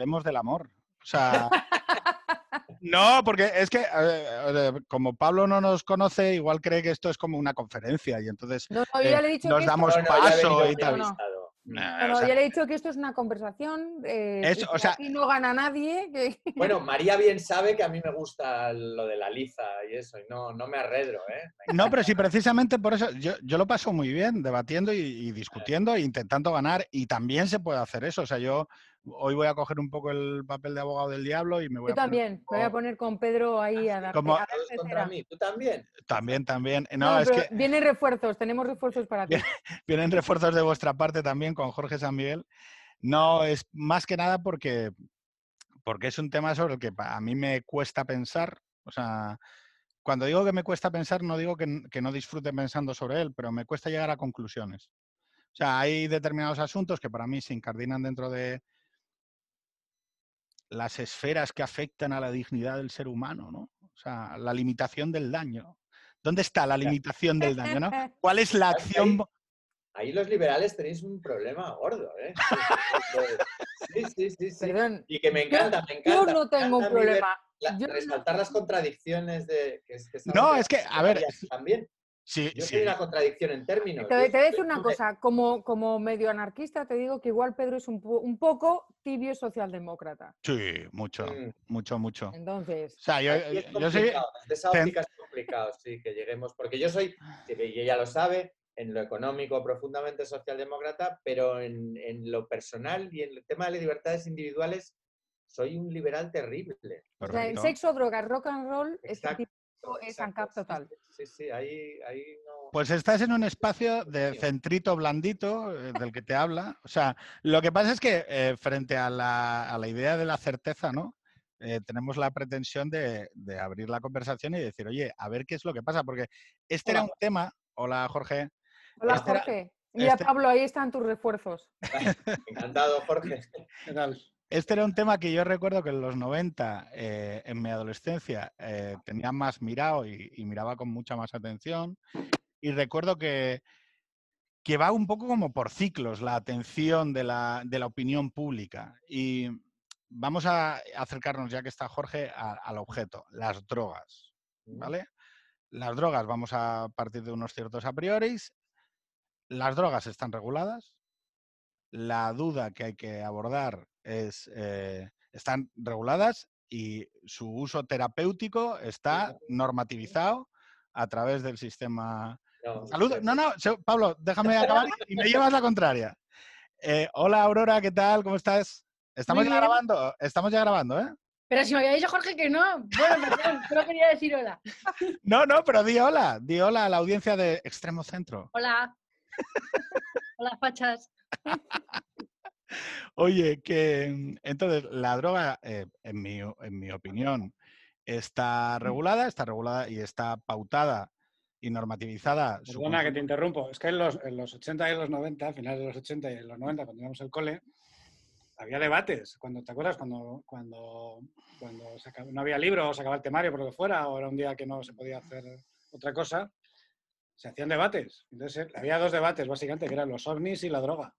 hablemos del amor. O sea, no, porque es que eh, como Pablo no nos conoce, igual cree que esto es como una conferencia y entonces No, no, eh, nos esto- damos No, paso y tal. Nah, Bueno, o sea, ya le he dicho que esto es una conversación. eh, Es- o sea- aquí no gana nadie. que- Bueno, María bien sabe que a mí me gusta lo de la liza y eso, y no, no me arredro, ¿eh? No, pero sí, precisamente por eso yo, yo lo paso muy bien debatiendo y, y discutiendo e intentando ganar y también se puede hacer eso. O sea, yo hoy voy a coger un poco el papel de abogado del diablo y me voy Yo a poner también. Me voy a poner con Pedro ahí a dar. Como- a dar Todos contra cera. mí. ¿Tú también? también, también. No, No, es que vienen refuerzos, tenemos refuerzos para ti. vienen refuerzos de vuestra parte también con Jorge San Miguel. No, es más que nada porque, porque es un tema sobre el que a mí me cuesta pensar. O sea, cuando digo que me cuesta pensar, no digo que, que no disfrute pensando sobre él, pero me cuesta llegar a conclusiones. O sea, hay determinados asuntos que para mí se incardinan dentro de las esferas que afectan a la dignidad del ser humano, ¿no? O sea, la limitación del daño. ¿Dónde está la limitación del daño, no? ¿Cuál es la acción? Ahí los liberales tenéis un problema gordo, ¿eh? Sí, sí, sí, sí. Perdón. Y que me Yo- encanta, me Yo encanta. no me tengo un problema. la- Yo no- resaltar las contradicciones de... Que es, que No, es que, a ver, También. Sí, Yo sí. soy una contradicción en términos. Te, te voy a decir una cosa, como, como medio anarquista te digo que igual Pedro es un, un poco tibio socialdemócrata. Sí, mucho, Mm. mucho, mucho. O Entonces, sea, yo, es yo soy... complicado, Desde esa óptica es complicado, sí, que lleguemos. Porque yo soy, y ella lo sabe, en lo económico profundamente socialdemócrata, pero en, en lo personal y en el tema de las libertades individuales soy un liberal terrible. o sea, en Correcto. sexo, drogas, rock and roll, este tipo es Exacto, ANCAP sí, total. Sí, sí, ahí, ahí no. Pues estás en un espacio de centrito blandito eh, del que te habla. O sea, lo que pasa es que eh, frente a la, a la idea de la certeza, ¿no? Eh, tenemos la pretensión de, de abrir la conversación y decir, oye, a ver qué es lo que pasa, porque este era un tema. Hola, Jorge. Hola Este era- Jorge. Mira este- Pablo, ahí están tus refuerzos. Encantado, Jorge. ¿Qué tal? Este era un tema que yo recuerdo que en los 90, eh, en mi adolescencia, eh, tenía más mirado y, y miraba con mucha más atención. Y recuerdo que, que va un poco como por ciclos la atención de la, de la opinión pública. Y vamos a acercarnos, ya que está Jorge, a- al objeto, las drogas. ¿Vale? Las drogas, vamos a partir de unos ciertos a priori. Las drogas están reguladas. La duda que hay que abordar es, eh, están reguladas y su uso terapéutico está normativizado a través del sistema No, Salud. No, no, Pablo, déjame acabar y me llevas la contraria. Eh, hola Aurora, ¿qué tal? ¿Cómo estás? Estamos ya grabando, estamos ya grabando, ¿eh? Pero si me había dicho Jorge que no. Bueno, perdón, solo quería decir hola. No, no, pero di hola, di hola a la audiencia de Extremo Centro. Hola. Hola, fachas. Oye, que entonces la droga, eh, en, mi, en mi opinión, está regulada, está regulada y está pautada y normativizada. su Perdona que consumo. te interrumpo. Es que en los, en los 80 y en los 90, a finales de los 80 y en los 90, cuando íbamos al cole, había debates. Cuando, ¿Te acuerdas? Cuando, cuando, cuando se acab- no había libro o se acababa el temario por lo que fuera, o era un día que no se podía hacer otra cosa, se hacían debates. Entonces, eh, había dos debates, básicamente, que eran los ovnis y la droga.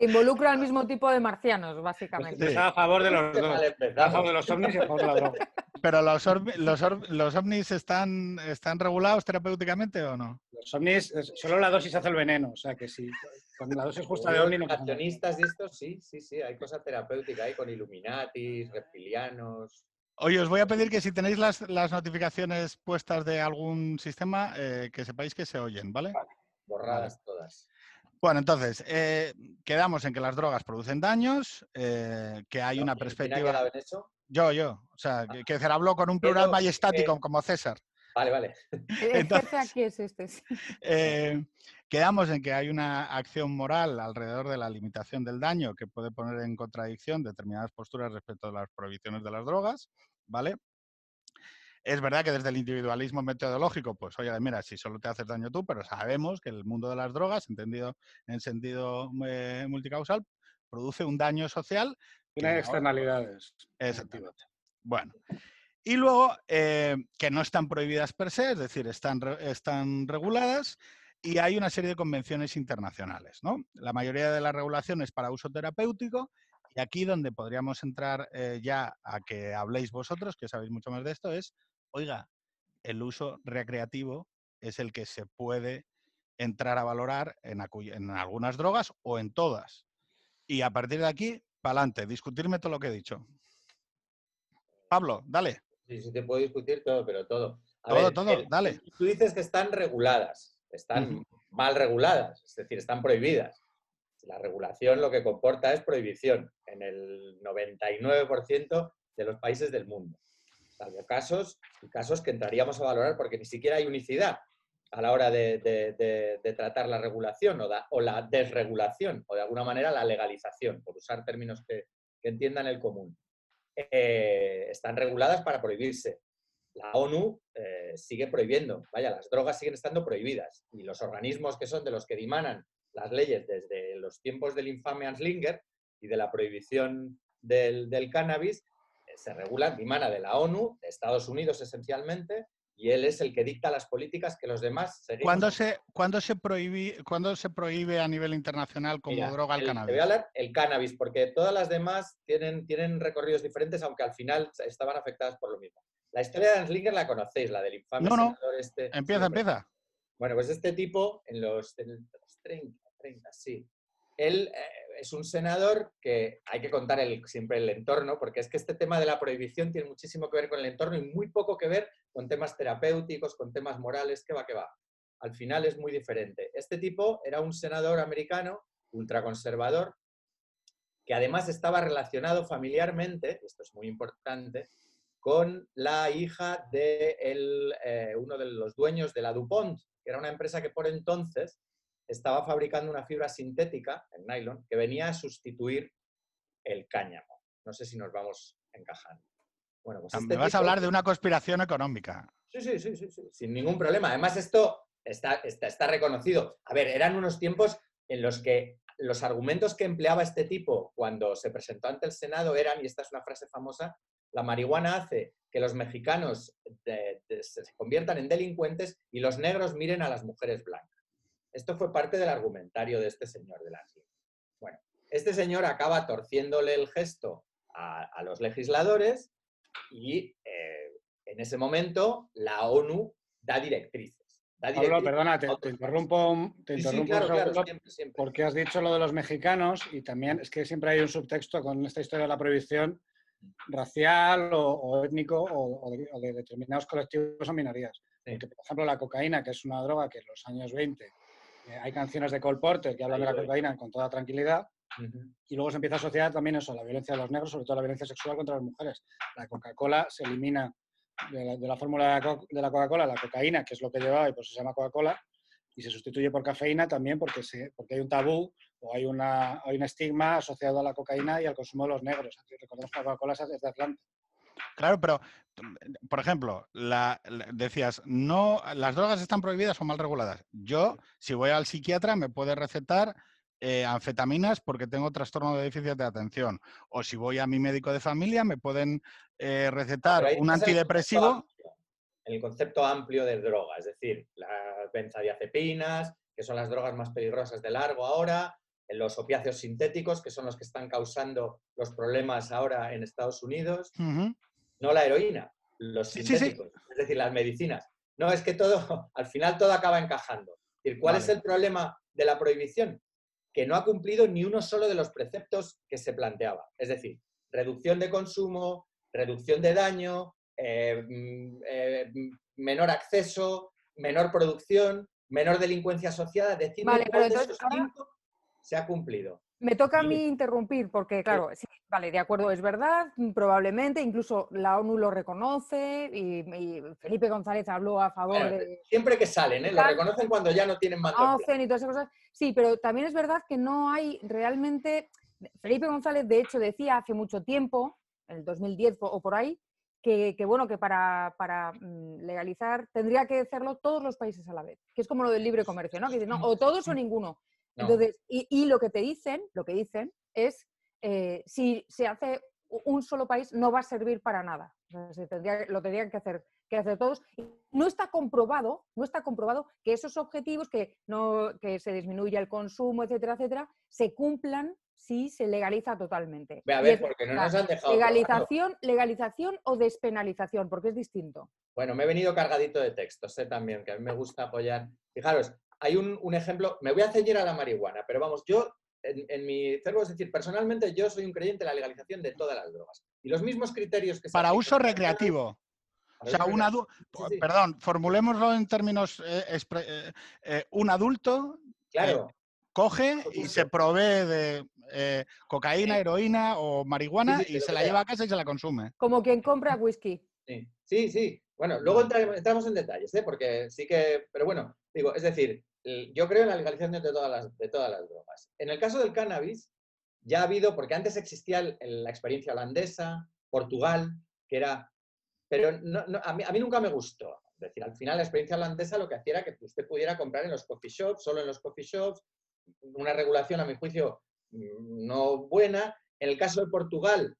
Involucra al mismo tipo de marcianos, Pues básicamente. Sí. estaba a favor de los dos. a favor de los ovnis y a favor de la droga. Pero los, los, or- los ovnis están, están regulados terapéuticamente o no? Los ovnis, solo la dosis hace el veneno. O sea que si con la dosis justa de ovni no pasa nada. negacionistas y esto, sí, sí, sí, hay cosa terapéutica ahí con Illuminatis, reptilianos. Oye, os voy a pedir que si tenéis las, las notificaciones puestas de algún sistema, eh, que sepáis que se oyen, ¿vale? Borradas todas. Bueno, entonces, eh, quedamos en que las drogas producen daños, eh, que hay ¿no? una ¿Quién- quién ha perspectiva... quedado en eso? Yo, yo. O sea, que, que decir, hablo con un plural Pero, majestático eh, como César. Vale, vale. Entonces- aquí es este. Eh, quedamos en que hay una acción moral alrededor de la limitación del daño que puede poner en contradicción determinadas posturas respecto a las prohibiciones de las drogas, ¿vale? Es verdad que desde el individualismo metodológico, pues oye, mira, si solo te haces daño tú, pero sabemos que el mundo de las drogas, entendido en sentido eh, multicausal, produce un daño social. Tiene ahora- externalidades. Exactamente. Bueno. Y luego, eh, que no están prohibidas per se, es decir, están, están reguladas y hay una serie de convenciones internacionales, ¿no? La mayoría de las regulaciones para uso terapéutico y aquí donde podríamos entrar eh, ya a que habléis vosotros, que sabéis mucho más de esto, es, oiga, el uso recreativo es el que se puede entrar a valorar en, algunas drogas o en todas. Y a partir de aquí, para adelante, discutirme todo lo que he dicho. Pablo, dale. Sí, sí te puedo discutir todo, pero todo. A Todo, ver, todo, el- dale. Tú dices que están reguladas, están mal reguladas, es decir, están prohibidas. La regulación lo que comporta es prohibición en el 99% de los países del mundo. Salvo casos y casos que entraríamos a valorar porque ni siquiera hay unicidad a la hora de, de- de- de tratar la regulación o, da- o la desregulación o de alguna manera la legalización, por usar términos que, que entiendan el común. Eh, están reguladas para prohibirse. La ONU eh, sigue prohibiendo, vaya, las drogas siguen estando prohibidas y los organismos que son de los que dimanan las leyes desde los tiempos del infame Anslinger y de la prohibición del, del cannabis se regulan, dimana de la ONU, de Estados Unidos esencialmente, y él es el que dicta las políticas que los demás seguimos. ¿Cuándo se, cuándo se, prohíbe, ¿Cuándo se prohíbe a nivel internacional como Mira, droga el el- Te cannabis? voy a hablar el cannabis, porque todas las demás tienen, tienen recorridos diferentes, aunque al final estaban afectadas por lo mismo. La historia de Anslinger la conocéis, la del infame No, no. senador este. Empieza, empieza. Bueno, pues este tipo, en los, en los 30, 30, sí. Él eh, es un senador que hay que contar siempre el entorno, porque es que este tema de la prohibición tiene muchísimo que ver con el entorno y muy poco que ver con temas terapéuticos, con temas morales, que va, que va. Al final es muy diferente. Este tipo era un senador americano, ultraconservador, que además estaba relacionado familiarmente, esto es muy importante, con la hija de eh, uno de los dueños de la DuPont, que era una empresa que por entonces estaba fabricando una fibra sintética, el nylon, que venía a sustituir el cáñamo. No sé si nos vamos encajando. Bueno, pues Me este vas a hablar de una conspiración económica. Sí, sí, sí, sí, sí, sin ningún problema. Además, esto está, está, está reconocido. A ver, eran unos tiempos en los que los argumentos que empleaba este tipo cuando se presentó ante el Senado eran, y esta es una frase famosa, la marihuana hace que los mexicanos de- de- se se conviertan en delincuentes y los negros miren a las mujeres blancas. Esto fue parte del argumentario de este señor de la Bueno, este señor acaba torciéndole el gesto a, a los legisladores y eh, en ese momento la ONU da directrices. Da Pablo, perdona, te, interrumpo, te. Sí, claro, claro, siempre, siempre. porque has dicho lo de los mexicanos y también es que siempre hay un subtexto con esta historia de la prohibición racial o, o étnico o, o de, o de determinados colectivos o minorías. Sí. Porque, por ejemplo, la cocaína, que es una droga que en los años 20 eh, hay canciones de Cole Porter que hablan de la cocaína con toda tranquilidad Ujú. y luego se empieza a asociar también eso, la violencia de los negros, sobre todo la violencia sexual contra las mujeres. La Coca-Cola se elimina de la, la fórmula de la co- de la Coca-Cola, la cocaína, que es lo que llevaba y por eso se llama Coca-Cola, y se sustituye por cafeína también porque, se, porque hay un tabú o hay, una, hay un estigma asociado a la cocaína y al consumo de los negros. Recordemos que la Coca-Cola es de Atlanta. Claro, pero, mm, por ejemplo, la- la- decías, no, las drogas están prohibidas o mal reguladas. Yo, si voy al psiquiatra, me puede recetar eh, anfetaminas porque tengo trastorno de déficit de atención. O si voy a mi médico de familia, me pueden eh, recetar un el antidepresivo. En el concepto amplio de droga, es decir, las benzodiazepinas, que son las drogas más peligrosas de largo ahora, los opiáceos sintéticos, que son los que están causando los problemas ahora en Estados Unidos. No la heroína, los Sí, sí, sí. sintéticos, es decir, las medicinas. No, es que todo, al final todo acaba encajando. Es decir, ¿Cuál es el problema de la prohibición? Que no ha cumplido ni uno solo de los preceptos que se planteaba. Es decir, reducción de consumo, reducción de daño, eh, mm, eh, mm, menor acceso, menor producción, menor delincuencia asociada. Decirme Vale, cuál pero de entonces esos ahora- cinco se ha cumplido. Me toca a mí interrumpir porque, claro, sí, vale, de acuerdo, es verdad, mm, probablemente, incluso la ONU lo reconoce y, y Felipe González habló a favor Bueno, de Siempre que salen, ¿eh? lo reconocen cuando ya no tienen y todas esas cosas. Sí, pero también es verdad que no hay realmente... Felipe González, de hecho, decía hace mucho tiempo, en el 2010 po- o por ahí, que, que, bueno, que para, para, mm, legalizar tendría que hacerlo todos los países a la vez, que es como lo del libre comercio, ¿no? Que no, o todos o ninguno. No. Entonces, y, y lo que te dicen, lo que dicen es, eh, si se hace un solo país no va a servir para nada. O sea, se tendría- lo tendrían que hacer, que hacer todos. Y no está comprobado, no está comprobado que esos objetivos, que, no, que se disminuya el consumo, etcétera, etcétera, se cumplan si se legaliza totalmente. Ve, a ver, porque no nos han dejado. legalización, legalización o despenalización, porque es distinto. Bueno, me he venido cargadito de textos sé también, que a mí me gusta apoyar. Fijaros, hay un, un ejemplo, me voy a ceñir a la marihuana, pero vamos, yo, en, en mi cerebro, es decir, personalmente yo soy un creyente de la legalización de todas las drogas. Y los mismos criterios que se Para uso recreativo. O sea, un Sí, sí. perdón, formulémoslo en términos, eh, eh, eh, un adulto Claro, coge y se provee de eh, cocaína, Sí. heroína o marihuana Sí, sí, y se la sea. lleva a casa y se la consume. Como quien compra whisky. sí, sí, sí. Bueno, luego entramos en detalles, ¿eh? porque sí que, pero bueno, digo, es decir, yo creo en la legalización de todas las, de todas las drogas. En el caso del cannabis, ya ha habido, porque antes existía la experiencia holandesa, Portugal, que era, pero a, mí, nunca me gustó. Es decir, al final la experiencia holandesa lo que hacía era que usted pudiera comprar en los coffee shops, solo en los coffee shops, una regulación, a mi juicio, no buena. En el caso de Portugal,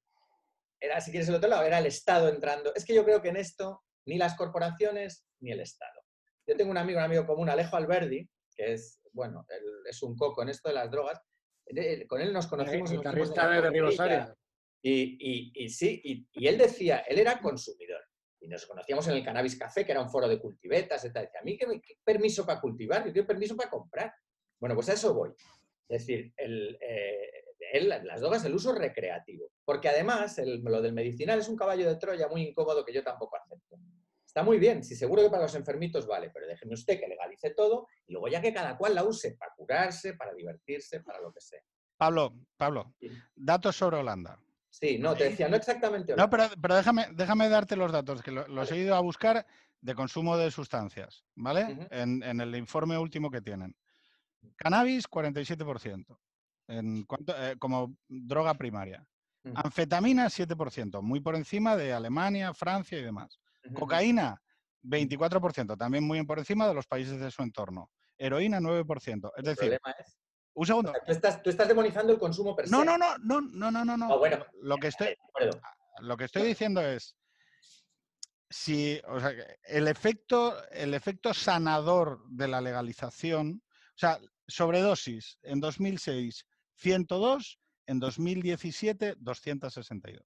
era, si quieres el otro lado, era el Estado entrando. Es que yo creo que en esto ni las corporaciones ni el Estado. Yo tengo un amigo, un amigo común, Alejo Alberdi, que es, bueno, él es un coco en esto de las drogas. Eh, Con él nos conocimos El los tiempos guitarrista de. Ribosaria. Y, y- y sí, y, y él decía, él era consumidor. Y nos conocíamos en el Cannabis Café, que era un foro de cultivetas, etc. Decía, a mí, ¿qué, permiso para cultivar? Yo quiero permiso para comprar. Bueno, pues a eso voy. Es decir, el, eh, las drogas, el uso recreativo. Porque además, el- lo del medicinal es un caballo de Troya muy incómodo que yo tampoco acepto. Está muy bien, si seguro que para los enfermitos vale, pero déjeme usted que legalice todo y luego ya que cada cual la use para curarse, para divertirse, para lo que sea. Pablo, Pablo, Sí. datos sobre Holanda. Sí, no, te decía, no exactamente. No, pero, pero déjame, déjame darte los datos, que lo- los he ido a buscar de consumo de sustancias, ¿vale? En, en el informe último que tienen. Cannabis, 47%, en cuanto, eh, como droga primaria. Ujú. Anfetamina, 7%, muy por encima de Alemania, Francia y demás. Cocaína, 24%, también muy por encima de los países de su entorno. Heroína, 9%. Es decir, es- un o segundo. sea, tú, estás, tú estás demonizando el consumo per se. No, no, no, no, no, no, no, no. Ah, bueno. Lo que estoy, lo que estoy diciendo es, si, o sea, el efecto, el efecto sanador de la legalización, o sea, sobredosis en 2006, 102, en 2017, 262.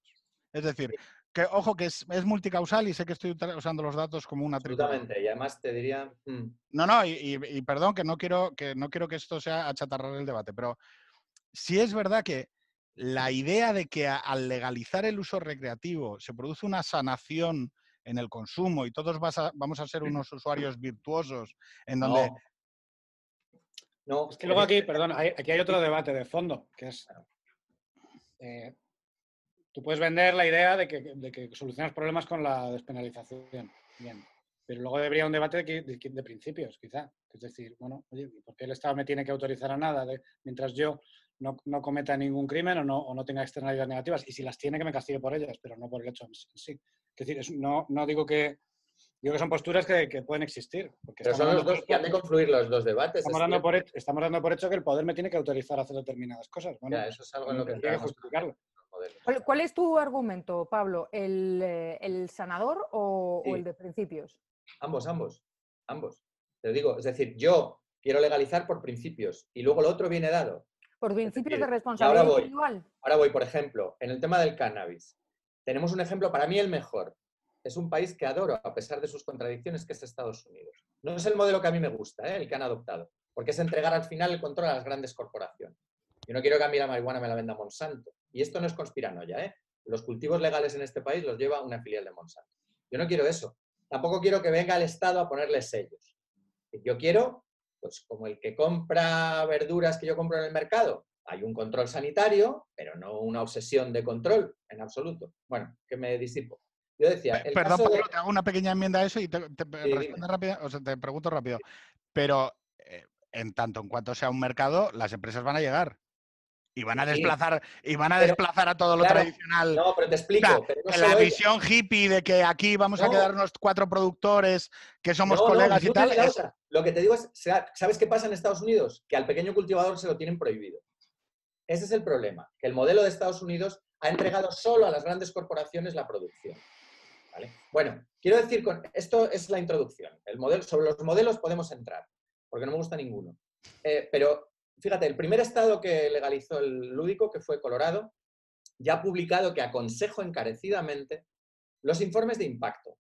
Es decir, que ojo que es, es multicausal y sé que estoy usando los datos como una tritura. Absolutamente. Y además te diría. mm, No, no, y, y- y perdón que no quiero que no quiero que esto sea achatarrar el debate, pero sí es verdad que la idea de que a- al legalizar el uso recreativo se produce una sanación en el consumo y todos vas a- vamos a ser unos usuarios virtuosos en donde no. No, Es que luego aquí, perdón, hay- aquí hay otro debate de fondo, que es. eh, tú puedes vender la idea de que, de que solucionas problemas con la despenalización. Bien. Pero luego debería un debate de, de principios, quizá. Es decir, bueno, oye, ¿por qué el Estado me tiene que autorizar a nada de- mientras yo no, no cometa ningún crimen o no, o no tenga externalidades negativas? Y si las tiene, que me castigue por ellas, pero no por el hecho en sí. Es decir, es- no, no digo que. Digo que son posturas que, que pueden existir. Porque Pero son los dos que han de hecho- confluir los dos debates. Estamos es dando, por hecho, estamos dando por hecho que el poder me tiene que autorizar a hacer determinadas cosas. Bueno, Ya, eso es algo en lo que que justificarlo. Modelos. ¿Cuál, cuál es tu argumento, Pablo? ¿El, eh, el sanador o, el de principios? Ambos, ambos, ambos. Te digo, es decir, yo quiero legalizar por principios y luego lo otro viene dado. ¿Por principios decir, de y ahora responsabilidad voy. individual? Ahora voy, por ejemplo, en el tema del cannabis. Tenemos un ejemplo, para mí el mejor. Es un país que adoro, a pesar de sus contradicciones, que es Estados Unidos. No es el modelo que a mí me gusta, ¿eh? el que han adoptado, porque es entregar al final el control a las grandes corporaciones. Yo no quiero que a mí la marihuana me la venda Monsanto. Y esto no es conspiranoia, ¿eh? Los cultivos legales en este país los lleva una filial de Monsanto. Yo no quiero eso. Tampoco quiero que venga el Estado a ponerle sellos. Yo quiero, pues como el que compra verduras que yo compro en el mercado, hay un control sanitario, pero no una obsesión de control en absoluto. Bueno, que me disipo. Yo decía, el Perdón, caso de- te hago una pequeña enmienda a eso y te, te Sí, rápido, o sea, te pregunto rápido. Pero eh, en tanto en cuanto sea un mercado, las empresas van a llegar y van a Sí. desplazar y van a Pero, desplazar a todo lo claro, tradicional. No, pero te explico. O sea, pero no que la visión hippie de que aquí vamos a No. quedarnos cuatro productores que somos No, colegas y tal. es-. Lo que te digo es, sa- ¿sabes qué pasa en Estados Unidos? Que al pequeño cultivador se lo tienen prohibido. Ese es el problema, que el modelo de Estados Unidos ha entregado solo a las grandes corporaciones la producción. ¿vale? Bueno, quiero decir, con esto es la introducción. El modelo, sobre los modelos podemos entrar, porque no me gusta ninguno. Eh, pero fíjate, el primer estado que legalizó el lúdico, que fue Colorado, ya ha publicado que aconsejo encarecidamente los informes de impacto.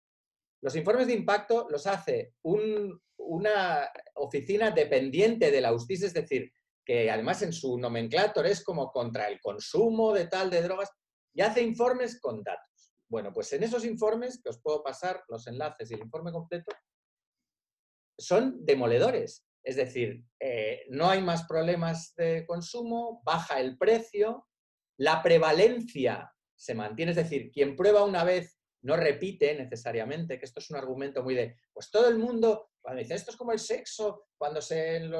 Los informes de impacto los hace un- una oficina dependiente de la USTIS, es decir, que además en su nomenclator es como contra el consumo de tal de drogas, y hace informes con datos. Bueno, pues en esos informes, que os puedo pasar los enlaces y el informe completo, son demoledores. Es decir, eh, no hay más problemas de consumo, baja el precio, la prevalencia se mantiene, es decir, quien prueba una vez no repite necesariamente, que esto es un argumento muy de, pues todo el mundo, cuando dice esto es como el sexo, cuando se en eh,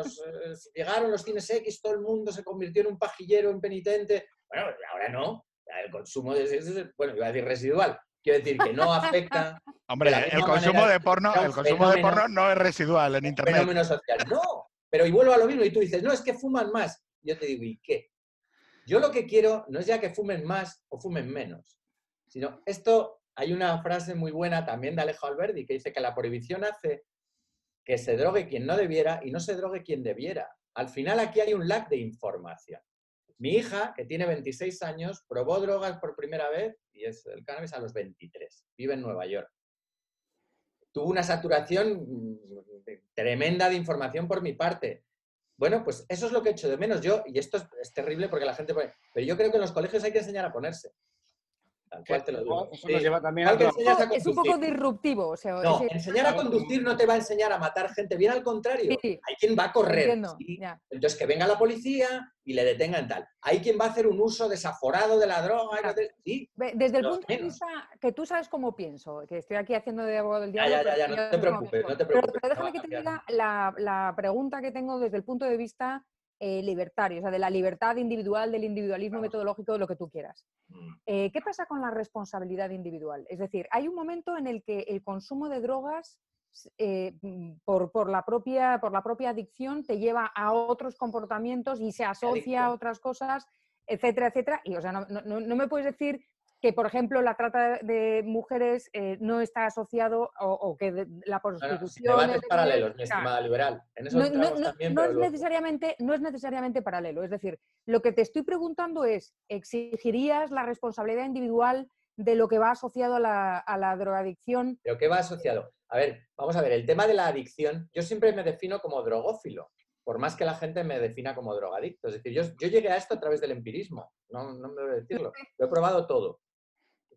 llegaron los cines X, todo el mundo se convirtió en un pajillero impenitente. Bueno, ahora no, el consumo de sexo, es- bueno, iba a decir residual, quiero decir que no afecta Hombre, de el consumo manera, de porno, el consumo de porno no es residual en internet. fenómeno social. No, pero y vuelvo a lo mismo y tú dices, no, es que fuman más. Yo te digo, ¿y qué? Yo lo que quiero no es ya que fumen más o fumen menos, sino esto, hay una frase muy buena también de Alejo Alberdi que dice que la prohibición hace que se drogue quien no debiera y no se drogue quien debiera. Al final aquí hay un lag de información. Mi hija, que tiene 26 años, probó drogas por primera vez y es el cannabis a los 23. Vive en Nueva York tuvo una saturación mm, tremenda de información por mi parte. Bueno, pues eso es lo que echo de menos yo, y esto es, es terrible porque la gente pone, pero yo creo que en los colegios hay que enseñar a ponerse. Tal cual te lo digo. Eso Sí. nos lleva también Hay a que otro- enseñar a Es un poco disruptivo. O sea, No, enseñar a conducir no te va a enseñar a matar gente, bien al contrario. Sí, Hay quien va a correr. entiendo, ¿sí? ya. Entonces, que venga la policía y le detengan tal. Hay quien va a hacer un uso desaforado de la droga. y Desde el punto de vista que tú sabes cómo pienso, que estoy aquí haciendo de abogado del diablo. ya, ya, ya, no ya te preocupes, no te preocupes, Pero no déjame que te cambiar. diga la, la pregunta que tengo desde el punto de vista eh, libertario, o sea, de la libertad individual, del individualismo metodológico, de lo que tú quieras. Mm. Eh, ¿Qué pasa con la responsabilidad individual? Es decir, hay un momento en el que el consumo de drogas eh, mm, por, por la propia, por la propia adicción te lleva a otros comportamientos y se asocia a otras cosas, etcétera, etcétera. Y o sea, no- no me puedes decir que, por ejemplo, la trata de mujeres eh, no está asociado o, o que de- la prostitución... debates es- paralelos, mi o sea, estimada liberal. En eso no, no- entramos no- también, no pero es luego. necesariamente, no es necesariamente paralelo. Es decir, lo que te estoy preguntando es, ¿exigirías la responsabilidad individual de lo que va asociado a la, a la drogadicción? ¿Pero qué va asociado? A ver, vamos a ver, el tema de la adicción, yo siempre me defino como drogófilo, por más que la gente me defina como drogadicto. Es decir, yo, yo llegué a esto a través del empirismo, no, no me debo decirlo. Lo he probado todo.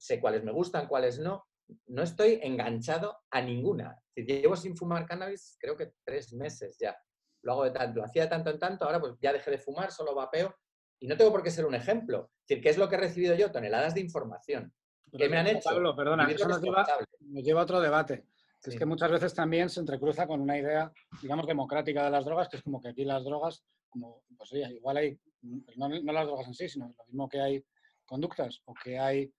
Sé cuáles me gustan, cuáles no. No estoy enganchado a ninguna. Decir, Llevo sin fumar cannabis creo que tres meses ya. Lo hago de tanto, lo hacía de tanto en tanto, ahora pues ya dejé de fumar, solo vapeo. Y no tengo por qué ser un ejemplo. Es decir, ¿qué es lo que he recibido yo? Toneladas de información. ¿Qué me han hecho? Pablo, perdona, eso nos lleva, nos lleva a otro debate. que Es que muchas veces también se entrecruza con una idea, digamos, democrática de las drogas, que es como que aquí las drogas, como, pues oye, igual hay, no, no las drogas en sí, sino lo mismo que hay conductas o que hay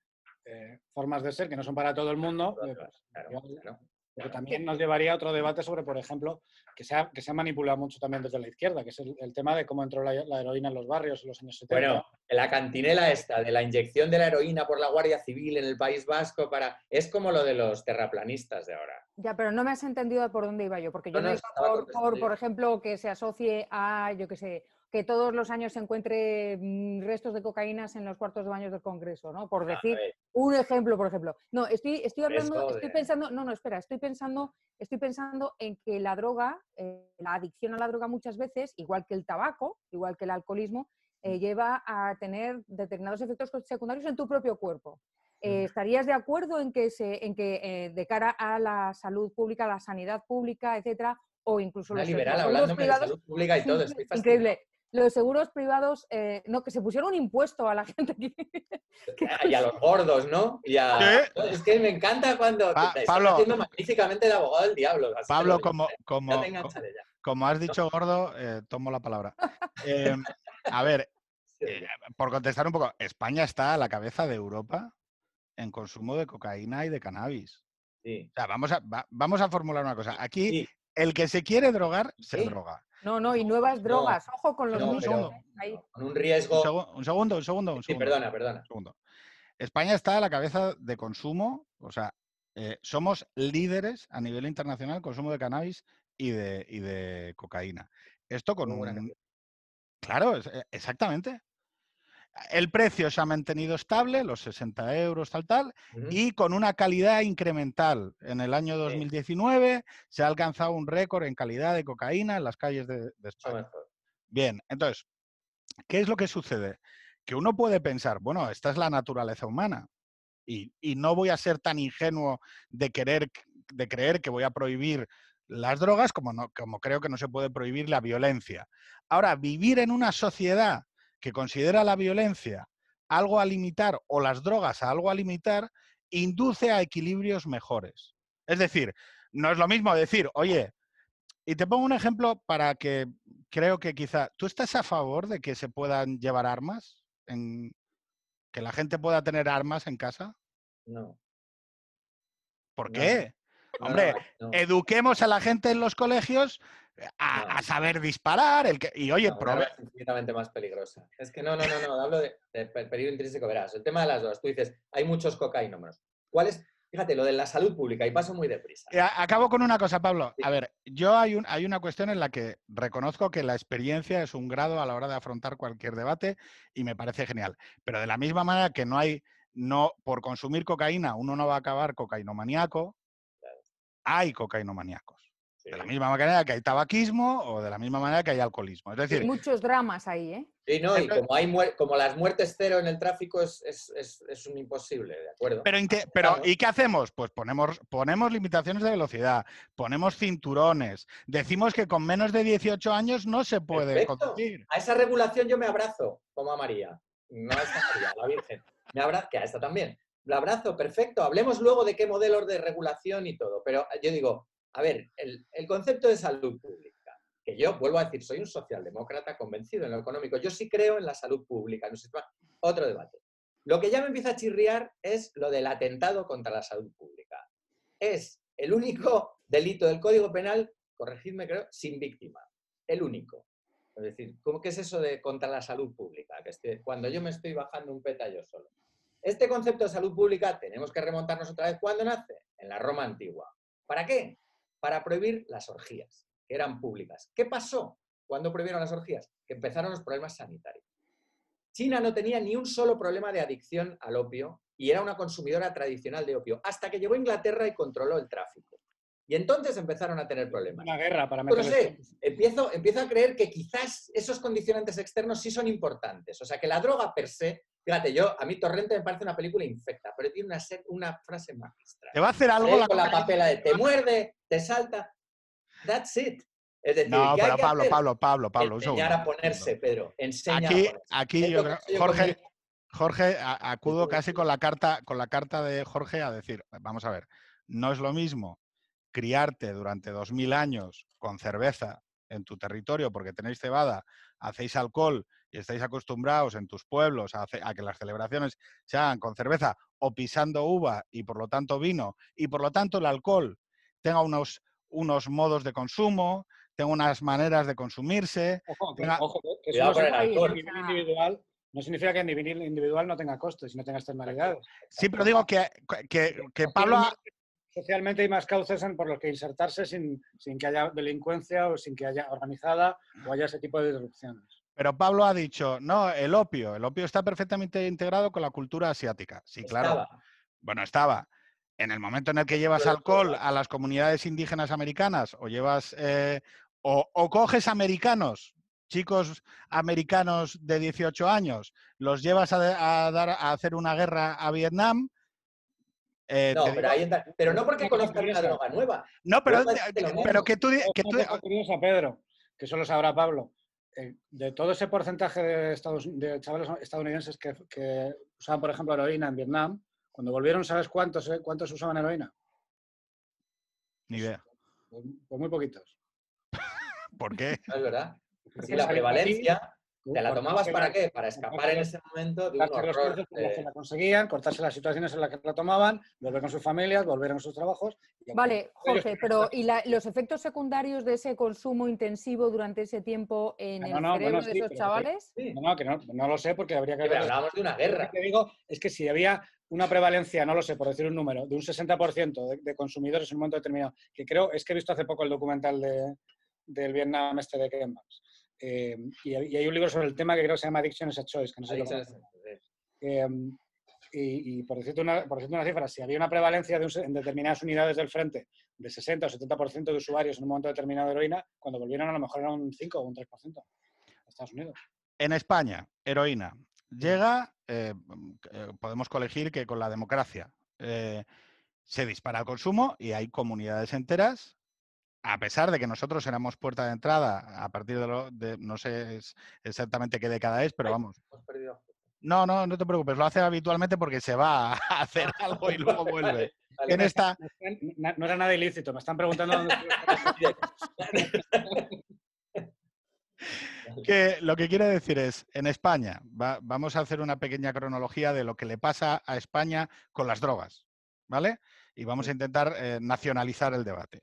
eh, formas de ser que no son para todo el mundo, eh, pues, Claro, igual- claro. porque también nos llevaría a otro debate sobre, por ejemplo, que se ha, que se ha manipulado mucho también desde la izquierda, que es el, el tema de cómo entró la, la heroína en los barrios en los años 70. Bueno, la cantinela esta de la inyección de la heroína por la Guardia Civil en el País Vasco para es como lo de los terraplanistas de ahora. Ya, pero no me has entendido por dónde iba yo, porque yo No, no, no, por, por ejemplo, que se asocie a, yo qué sé, que todos los años se encuentre mm, restos de cocaínas en los cuartos de baños del Congreso, ¿no? Por decir ver, un ejemplo, por ejemplo. No, estoy, estoy hablando, estoy pensando, no, no, espera, estoy pensando, estoy pensando en que la droga, eh, la adicción a la droga muchas veces, igual que el tabaco, igual que el alcoholismo, Mm. eh, lleva a tener determinados efectos secundarios en tu propio cuerpo. Eh, Mm. ¿Estarías de acuerdo en que, se, en que eh, de cara a la salud pública, la sanidad pública, etcétera, o incluso una los, liberal los seguros hablándome de privados, salud pública y todo, estoy increíble. Los seguros privados, eh, no, que se pusieron un impuesto a la gente que, Y a los gordos, ¿no? Y a- Es que me encanta cuando Pa- te estás Pablo. haciendo magníficamente de abogado del diablo. Pablo, como, ¿eh? como, Ya como has dicho gordo, eh, tomo la palabra. Eh, a ver, eh, por contestar un poco, España está a la cabeza de Europa en consumo de cocaína y de cannabis. sí. O sea, vamos a, va- vamos a formular una cosa. Aquí, Sí, el que se quiere drogar, se Sí. droga. No, no, y nuevas No, drogas. Ojo con los no, ¿eh? Ahí. con un Un, riesgo. un segundo, un segundo, un Sí, segundo. perdona, perdona. un segundo. España está a la cabeza de consumo, o sea, eh, somos líderes a nivel internacional en consumo de cannabis y de, y de cocaína. Esto con Muy un... Claro, eh, exactamente. El precio se ha mantenido estable, los 60 euros, tal, tal, y con una calidad incremental. En el año 2019 se ha alcanzado un récord en calidad de cocaína en las calles de, de Mucho España. Bien, entonces, ¿qué es lo que sucede? Que uno puede pensar, bueno, esta es la naturaleza humana y, y no voy a ser tan ingenuo de querer, de creer que voy a prohibir las drogas como, no, como creo que no se puede prohibir la violencia. Ahora, vivir en una sociedad que considera la violencia algo a limitar o las drogas a algo a limitar, induce a equilibrios mejores. Es decir, no es lo mismo decir, oye, y te pongo un ejemplo para que creo que quizá, ¿tú estás a favor de que se puedan llevar armas? En, ¿Que la gente pueda tener armas en casa? No. ¿Por qué? no, Hombre, no, no. Eduquemos a la gente en los colegios a, No. a saber disparar. El que, y oye, No, arma es infinitamente más peligrosa. Es que no, no, no, no, hablo de, de pe- peligro intrínseco, verás. El tema de las drogas, tú dices, hay muchos cocainómanos. ¿Cuál es? Fíjate, lo de la salud pública, y paso muy deprisa. Eh, Acabo con una cosa, Pablo. Sí. A ver, yo hay, un- hay una cuestión en la que reconozco que la experiencia es un grado a la hora de afrontar cualquier debate y me parece genial. Pero de la misma manera que no hay, no, por consumir cocaína uno no va a acabar cocainomaníaco, hay cocainomaníacos. Sí. De la misma manera que hay tabaquismo o de la misma manera que hay alcoholismo. Es Hay decir, muchos dramas ahí, ¿eh? Sí, no, y como, hay como las muertes cero en el tráfico es, es, es, es un imposible, ¿de acuerdo? Pero, pero Claro. ¿y qué hacemos? Pues ponemos, ponemos limitaciones de velocidad, ponemos cinturones, decimos que con menos de 18 años no se puede Perfecto. conducir. A esa regulación yo me abrazo, como a María. No a esta María, a la Virgen. Me abrazo, que a esta también. La abrazo, perfecto. Hablemos luego de qué modelos de regulación y todo. Pero yo digo, a ver, el, concepto de salud pública, que yo vuelvo a decir, soy un socialdemócrata convencido en lo económico. Yo sí creo en la salud pública, un sistema. Otro debate. Lo que ya me empieza a chirriar es lo del atentado contra la salud pública. Es el único delito del Código Penal, corregidme creo, sin víctima. El único. Es decir, ¿cómo que es eso de contra la salud pública? Que esté- cuando yo me estoy bajando un peta yo solo. Este concepto de salud pública tenemos que remontarnos otra vez. ¿Cuándo nace? En la Roma antigua. ¿Para qué? Para prohibir las orgías, que eran públicas. ¿Qué pasó cuando prohibieron las orgías? Que empezaron los problemas sanitarios. China no tenía ni un solo problema de adicción al opio y era una consumidora tradicional de opio, hasta que llegó Inglaterra y controló el tráfico. Y entonces empezaron a tener problemas. Una guerra para Yo no meter. sé, empiezo, empiezo a creer que quizás esos condicionantes externos sí son importantes. O sea, que la droga per se, fíjate, yo, a mí Torrente me parece una película infecta, pero tiene una, se- una frase magistral. ¿Te va a hacer algo la con la papela de te muerde, te salta. That's it. Es decir, No, ¿qué hay pero que Pablo, hacer? Pablo, Pablo, Pablo, Enseñar a ponerse, Pedro. Enseña Aquí, a ponerse. aquí yo creo, Jorge. Jorge, acudo casi con la carta, con la carta de Jorge a decir, vamos a ver, no es lo mismo criarte durante dos mil años con cerveza en tu territorio porque tenéis cebada, hacéis alcohol y estáis acostumbrados en tus pueblos a, hace- a que las celebraciones se hagan con cerveza o pisando uva y por lo tanto vino y por lo tanto el alcohol tenga unos, unos modos de consumo, tenga unas maneras de consumirse. Ojo, que, ojo, eso no con el significa que alcohol. a nivel individual no significa que a nivel individual no tenga costes y no tenga externalidades. Sí, pero digo que, que, que Pablo... ha- Socialmente hay más cauces en- por los que insertarse sin, sin que haya delincuencia o sin que haya organizada o haya ese tipo de disrupciones. Pero Pablo ha dicho, no, el opio, el opio está perfectamente integrado con la cultura asiática. Sí, claro. Estaba. Bueno, estaba. En el momento en el que llevas Pero alcohol estaba. a las comunidades indígenas americanas o llevas eh, o, o coges americanos, chicos americanos de 18 años, los llevas a, a dar a hacer una guerra a Vietnam. Eh, No, pero, digo- ahí entra- pero no porque conozcan una droga nueva. No, pero, pero mismo. que tú, que tú curiosa, Pedro, que solo sabrá Pablo. eh, de todo ese porcentaje de, Estados, de chavales estadounidenses que, que usaban, por ejemplo, heroína en Vietnam, cuando volvieron, ¿sabes cuántos, eh, cuántos usaban heroína? ni idea. Pues, pues muy poquitos. ¿Por qué? ¿No es verdad? Sí, la prevalencia. ¿Te la tomabas para qué? Para escapar en ese momento de un cortarse los los que de- la conseguían, cortarse las situaciones en las que la tomaban, volver con sus familias, volver a sus trabajos. y Vale, Jorge, pero ¿y la- los efectos secundarios de ese consumo intensivo durante ese tiempo en el no, cerebro bueno, de sí, esos que- chavales? Sí, No, no, que no, no lo sé porque habría que pero ver. hablábamos de una Lo guerra. que digo es que si había una prevalencia, no lo sé, por decir un número, de un 60% de, de consumidores en un momento determinado, que creo, es que he visto hace poco el documental de, del Vietnam este de Ken Banks. Eh, y, hay- y hay un libro sobre el tema que creo que se llama Addiction is a Choice, que no sé. Eh, y, y por, decirte una, por decirte una cifra, si había una prevalencia de un en determinadas unidades del frente de 60 o 70% de usuarios en un momento determinado de heroína, cuando volvieron a lo mejor era un 5 o un 3% en Estados Unidos. En España, heroína. Llega, eh, eh, podemos colegir que con la democracia eh, se dispara el consumo y hay comunidades enteras, a pesar de que nosotros éramos puerta de entrada a partir de, lo, de no sé exactamente qué década es, pero Ay. vamos. No, no, no te preocupes, lo hace habitualmente porque se va a hacer algo y luego vuelve. Vale, En esta, Na- No era nada ilícito, me están preguntando dónde que lo que quiere decir es, en España, va- vamos a hacer una pequeña cronología de lo que le pasa a España con las drogas, ¿vale? Y vamos a intentar eh, nacionalizar el debate.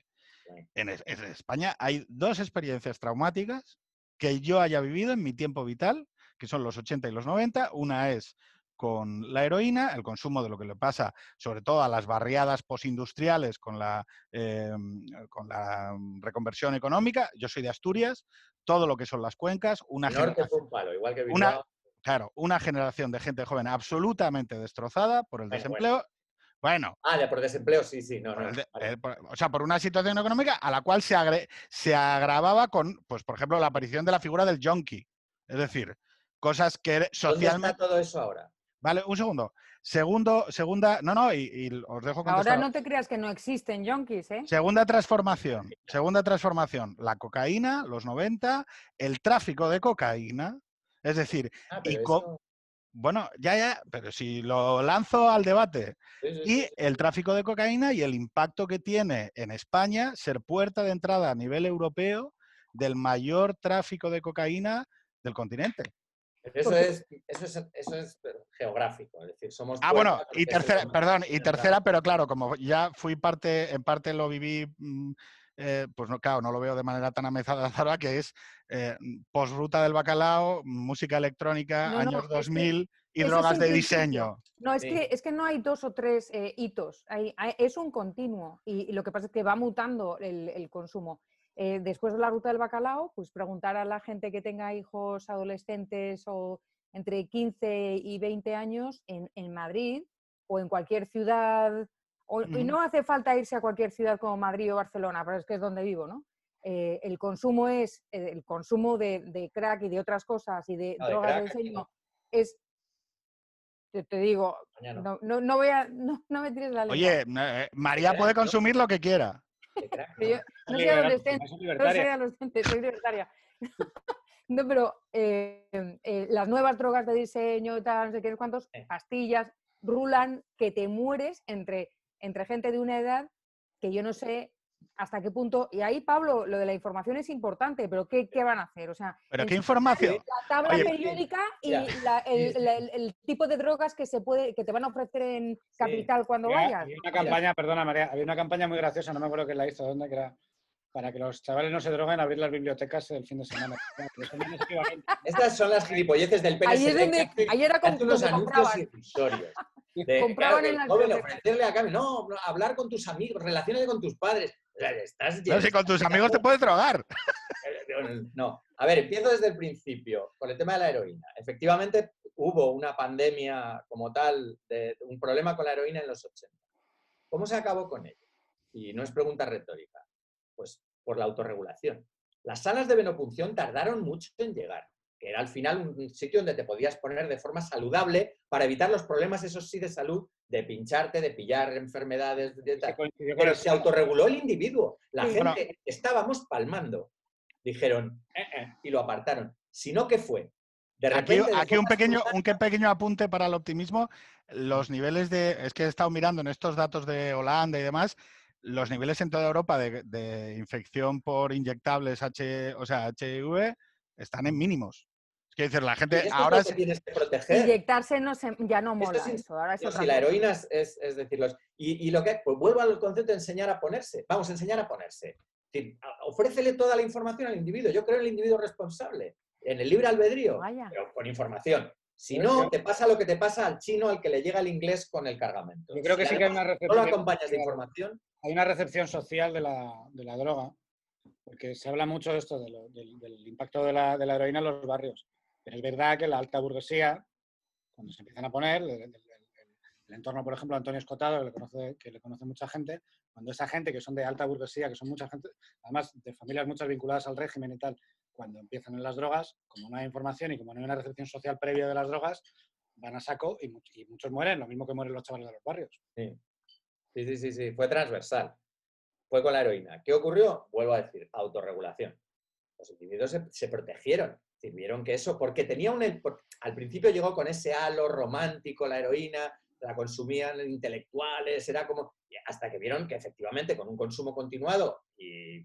En, es- en España hay dos experiencias traumáticas que yo haya vivido en mi tiempo vital, que son los 80 y los 90. Una es con la heroína, el consumo de lo que le pasa sobre todo a las barriadas postindustriales con la, eh, con la reconversión económica. Yo soy de Asturias, todo lo que son las cuencas, una generación- palo, igual que una- claro, una generación de gente joven absolutamente destrozada por el Bueno, desempleo. Bueno, Ah, de por desempleo, sí, sí, no, por no. el de- vale. eh, por- o sea, por una situación económica a la cual se, agre- se agravaba con, pues, por ejemplo, la aparición de la figura del junkie. Es decir, cosas que ¿Dónde socialmente... está todo eso ahora? Vale, un segundo. Segundo, segunda, no, no, y, y os dejo Ahora contestar. no te creas que no existen yonkis, ¿eh? Segunda transformación. Segunda transformación. La cocaína, los 90, el tráfico de cocaína. Es decir, Ah, y pero co- eso- bueno, ya, ya, pero si lo lanzo al debate. sí, sí, sí, Y sí. el tráfico de cocaína y el impacto que tiene en España ser puerta de entrada a nivel europeo del mayor tráfico de cocaína del continente. Pero Eso es, eso es, eso es geográfico, es decir, somos. Ah, bueno, y tercera, perdón, y tercera, pero claro, como ya fui parte, en parte lo viví, mm, eh, pues no, claro, no lo veo de manera tan amezada, que es eh, posruta del bacalao, música electrónica, No, no, años es que 2000 y drogas de diseño. No, es, Sí. que, es que no hay dos o tres eh, hitos, hay- hay- es un continuo y, y lo que pasa es que va mutando el, el consumo. Eh, después de la ruta del bacalao, pues preguntar a la gente que tenga hijos adolescentes o entre 15 y 20 años en, en Madrid o en cualquier ciudad, o- y no hace falta irse a cualquier ciudad como Madrid o Barcelona, pero es que es donde vivo, ¿no? Eh, el consumo es, eh, el consumo de, de crack y de otras cosas y de No, drogas de diseño no. es, te, te digo, no, no, no voy a, no, no me tires la lengua. Oye, eh, María Crack, puede ¿no? consumir lo que quiera. Yo no. soy liberal, adolescente, no soy adolescente, soy libertaria. No, pero eh, eh, las nuevas drogas de diseño, tal, no sé qué, no sé cuántos, pastillas, rulan que te mueres entre, entre gente de una edad que yo no sé hasta qué punto. Y ahí, Pablo, lo de la información es importante, pero ¿qué, qué van a hacer? O sea, Pero qué información. la tabla Oye, periódica y la- el, Sí, sí. la- el- el tipo de drogas que se puede que te van a ofrecer en Capital cuando Había- vayas. Había una campaña, perdona María, había una campaña muy graciosa, no me acuerdo quién la hizo, dónde, que era para que los chavales no se droguen, abrir las bibliotecas el fin de semana. Estas son las gilipolleces del PNSD. Ahí es donde, que hace- ahí era como unos anuncios irrisorios. De, Compraban claro, en joven bibliotecas. ofrecerle a cambio, no, no, hablar con tus amigos, relaciones con tus padres. O sea, Estás No, si con tus amigos te puedes drogar. No, a ver, empiezo desde el principio con el tema de la heroína. Efectivamente, hubo una pandemia como tal, de, un problema con la heroína en los 80. ¿Cómo se acabó con ello? Y no es pregunta retórica. Pues por la autorregulación. Las salas de venopunción tardaron mucho en llegar, que era al final un sitio donde te podías poner de forma saludable para evitar los problemas, esos sí, de salud, de pincharte, de pillar enfermedades, de tal. Pero se autorreguló el individuo. La Sí. gente estábamos palmando. Dijeron, "Eh, eh", y lo apartaron. Sino que fue. Aquí, un, pequeño, un que- pequeño apunte para el optimismo. Los niveles de. Es que he estado mirando en estos datos de Holanda y demás. Los niveles en toda Europa de, de infección por inyectables H, o sea, HIV están en mínimos. Quiero decir, la gente esto es ahora lo que se- tienes que proteger. Inyectarse no se- ya no Esto mola es eso. Ahora es No, si la heroína es, es- es decirlos. Y, y lo que, pues vuelvo al concepto de enseñar a ponerse. Vamos a enseñar a ponerse. Es decir, ofrécele toda la información al individuo. Yo creo en el individuo responsable, en el libre albedrío, Vaya. pero con información. Si no, te pasa lo que te pasa al chino al que le llega el inglés con el cargamento. Yo creo que Si sí que hay una No lo recepción, acompañas de información. hay una recepción social de la, de la droga, porque se habla mucho de esto, de lo- del, del impacto de la, de la heroína en los barrios. Pero es verdad que la alta burguesía, cuando se empiezan a poner, el, entorno, por ejemplo, de Antonio Escotado, que le, conoce, que le conoce mucha gente, cuando esa gente que son de alta burguesía, que son mucha gente, además de familias muchas vinculadas al régimen y tal, cuando empiezan en las drogas, como no hay información y como no hay una recepción social previa de las drogas, van a saco y, much- y muchos mueren, lo mismo que mueren los chavales de los barrios. Sí. sí, sí, sí. Fue transversal. Fue con la heroína. ¿Qué ocurrió? Vuelvo a decir, autorregulación. Los individuos se protegieron. Es decir, Vieron que eso, porque tenía un... al principio llegó con ese halo romántico, la heroína, la consumían intelectuales, era como... Hasta que vieron que efectivamente con un consumo continuado y...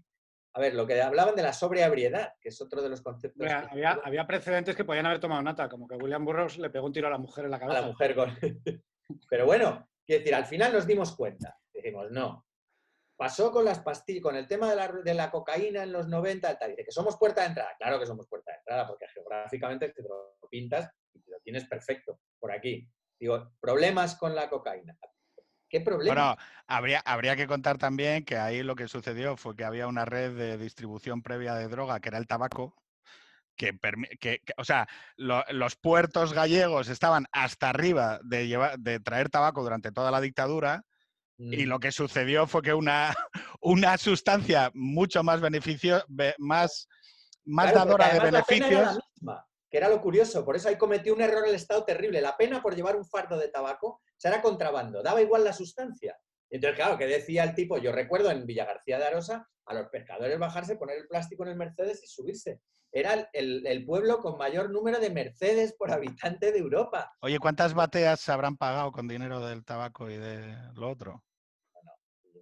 A ver, lo que hablaban de la sobreabriedad, que es otro de los conceptos... Mira, que- había, había precedentes que podían haber tomado nota, como que William Burroughs le pegó un tiro a la mujer en la a cabeza. la mujer con... Pero bueno, quiero decir, al final nos dimos cuenta. Dijimos, no. Pasó con las pastillas, con el tema de la, de la cocaína en los 90, tal. Dice que somos puerta de entrada. Claro que somos puerta de entrada, porque geográficamente te lo pintas y te lo tienes perfecto por aquí. Digo, problemas con la cocaína. ¿Qué problema? Bueno, habría, habría que contar también que ahí lo que sucedió fue que había una red de distribución previa de droga, que era el tabaco, que, que- que- o sea, lo- los puertos gallegos estaban hasta arriba de, llevar, de traer tabaco durante toda la dictadura y Mm. lo que sucedió fue que una, una sustancia mucho más beneficio, be- más, más Claro, dadora de además la pena era la beneficios. misma, que era lo curioso. Por eso ahí cometió un error el Estado terrible. La pena por llevar un fardo de tabaco o sea, era contrabando, daba igual la sustancia. Entonces, claro, que decía el tipo, yo recuerdo en Villa García de Arosa a los pescadores bajarse, poner el plástico en el Mercedes y subirse. Era el, el- el pueblo con mayor número de Mercedes por habitante de Europa. Oye, ¿cuántas bateas se habrán pagado con dinero del tabaco y de lo otro?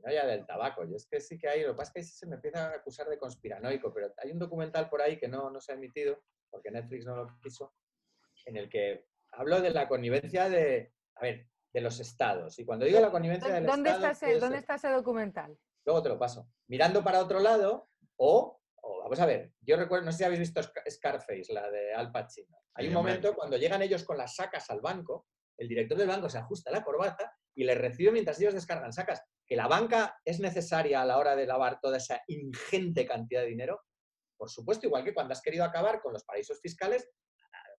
Y no ya del tabaco. Yo es que sí que hay, lo que pasa es que se me empieza a acusar de conspiranoico, pero hay un documental por ahí que no, no se ha emitido, porque Netflix no lo quiso, en el que hablo de la connivencia de, a ver, de los estados. Y cuando digo la connivencia del ¿Dónde estado... está, ¿qué ese, es ¿Dónde está ese documental? Luego te lo paso. Mirando para otro lado, o, o, vamos a ver, yo recuerdo, no sé si habéis visto Scar- Scarface, la de Al Pacino. Hay Sí, un momento cuando llegan ellos con las sacas al banco, el director del banco se ajusta la corbata y les recibe mientras ellos descargan sacas. Que la banca es necesaria a la hora de lavar toda esa ingente cantidad de dinero, por supuesto, igual que cuando has querido acabar con los paraísos fiscales,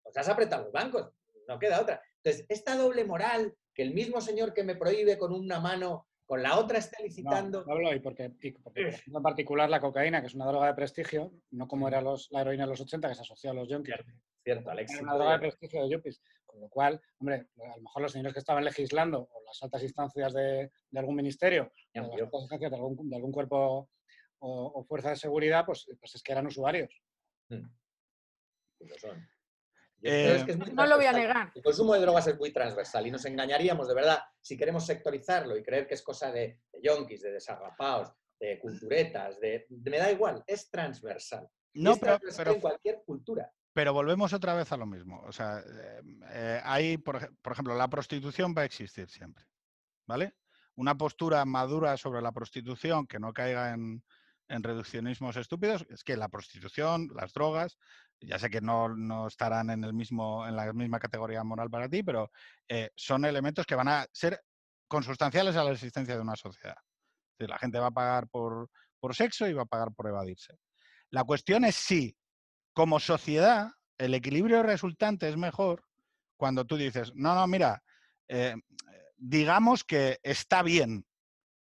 pues has apretado los bancos, no queda otra. Entonces, esta doble moral, que el mismo señor que me prohíbe con una mano, con la otra está No, licitando. Pablo, y porque, y porque, en particular la cocaína, que es una droga de prestigio, no como era los, la heroína en los 80, que se asoció a los junkies, Cierto, Alex. era una droga de prestigio de yuppies. Con lo cual, hombre, a lo mejor los señores que estaban legislando, o las altas instancias de, de algún ministerio, o las altas instancias de algún, de algún cuerpo o, o fuerza de seguridad, pues, pues es que eran usuarios. Lo son. Eh, creo es que es muy No lo voy a negar. El consumo de drogas es muy transversal y nos engañaríamos de verdad si queremos sectorizarlo y creer que es cosa de, de yonkis, de desarrapados, de culturetas, de, de- me da igual, es transversal. No, es pero, transversal pero en cualquier cultura. Pero volvemos otra vez a lo mismo. O sea, eh, eh, hay, por, ej- por ejemplo, la prostitución va a existir siempre. ¿Vale? Una postura madura sobre la prostitución que no caiga en, en reduccionismos estúpidos es que la prostitución, las drogas, ya sé que no, no estarán en, el mismo, en la misma categoría moral para ti, pero eh, son elementos que van a ser consustanciales a la existencia de una sociedad. La gente va a pagar por, por sexo y va a pagar por evadirse. La cuestión es si como sociedad, el equilibrio resultante es mejor cuando tú dices, no, no, mira, eh, digamos que está bien,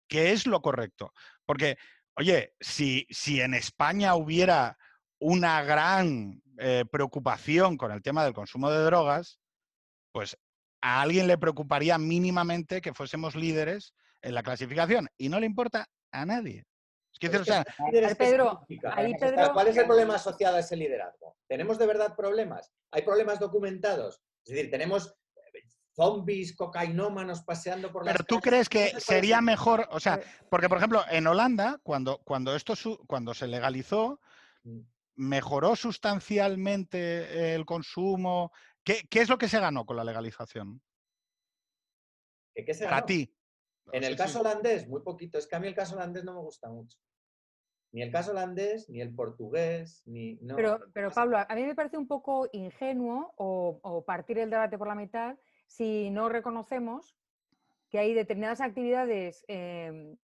que es lo correcto. Porque, oye, si, si en España hubiera una gran eh, preocupación con el tema del consumo de drogas, pues a alguien le preocuparía mínimamente que fuésemos líderes en la clasificación y no le importa a nadie. Es que, o sea, es que líderes, ¿qué Pedro, ahí ¿Cuál es el problema asociado a ese liderazgo? ¿Tenemos de verdad problemas? ¿Hay problemas documentados? Es decir, tenemos eh, zombies, cocainómanos paseando por las Pero tú crees que sería mejor, o sea, porque por ejemplo en Holanda, cuando, cuando esto su- cuando se legalizó, Mm. ¿Mejoró sustancialmente el consumo? ¿Qué, qué es lo que se ganó con la legalización? ¿Qué, qué se Para ganó? ti. En el Sí, caso sí. holandés, muy poquito. Es que a mí el caso holandés no me gusta mucho. Ni el caso holandés, ni el portugués, ni... No, Pero, pero Pablo, a mí me parece un poco ingenuo o, o partir el debate por la mitad si no reconocemos que hay determinadas actividades em,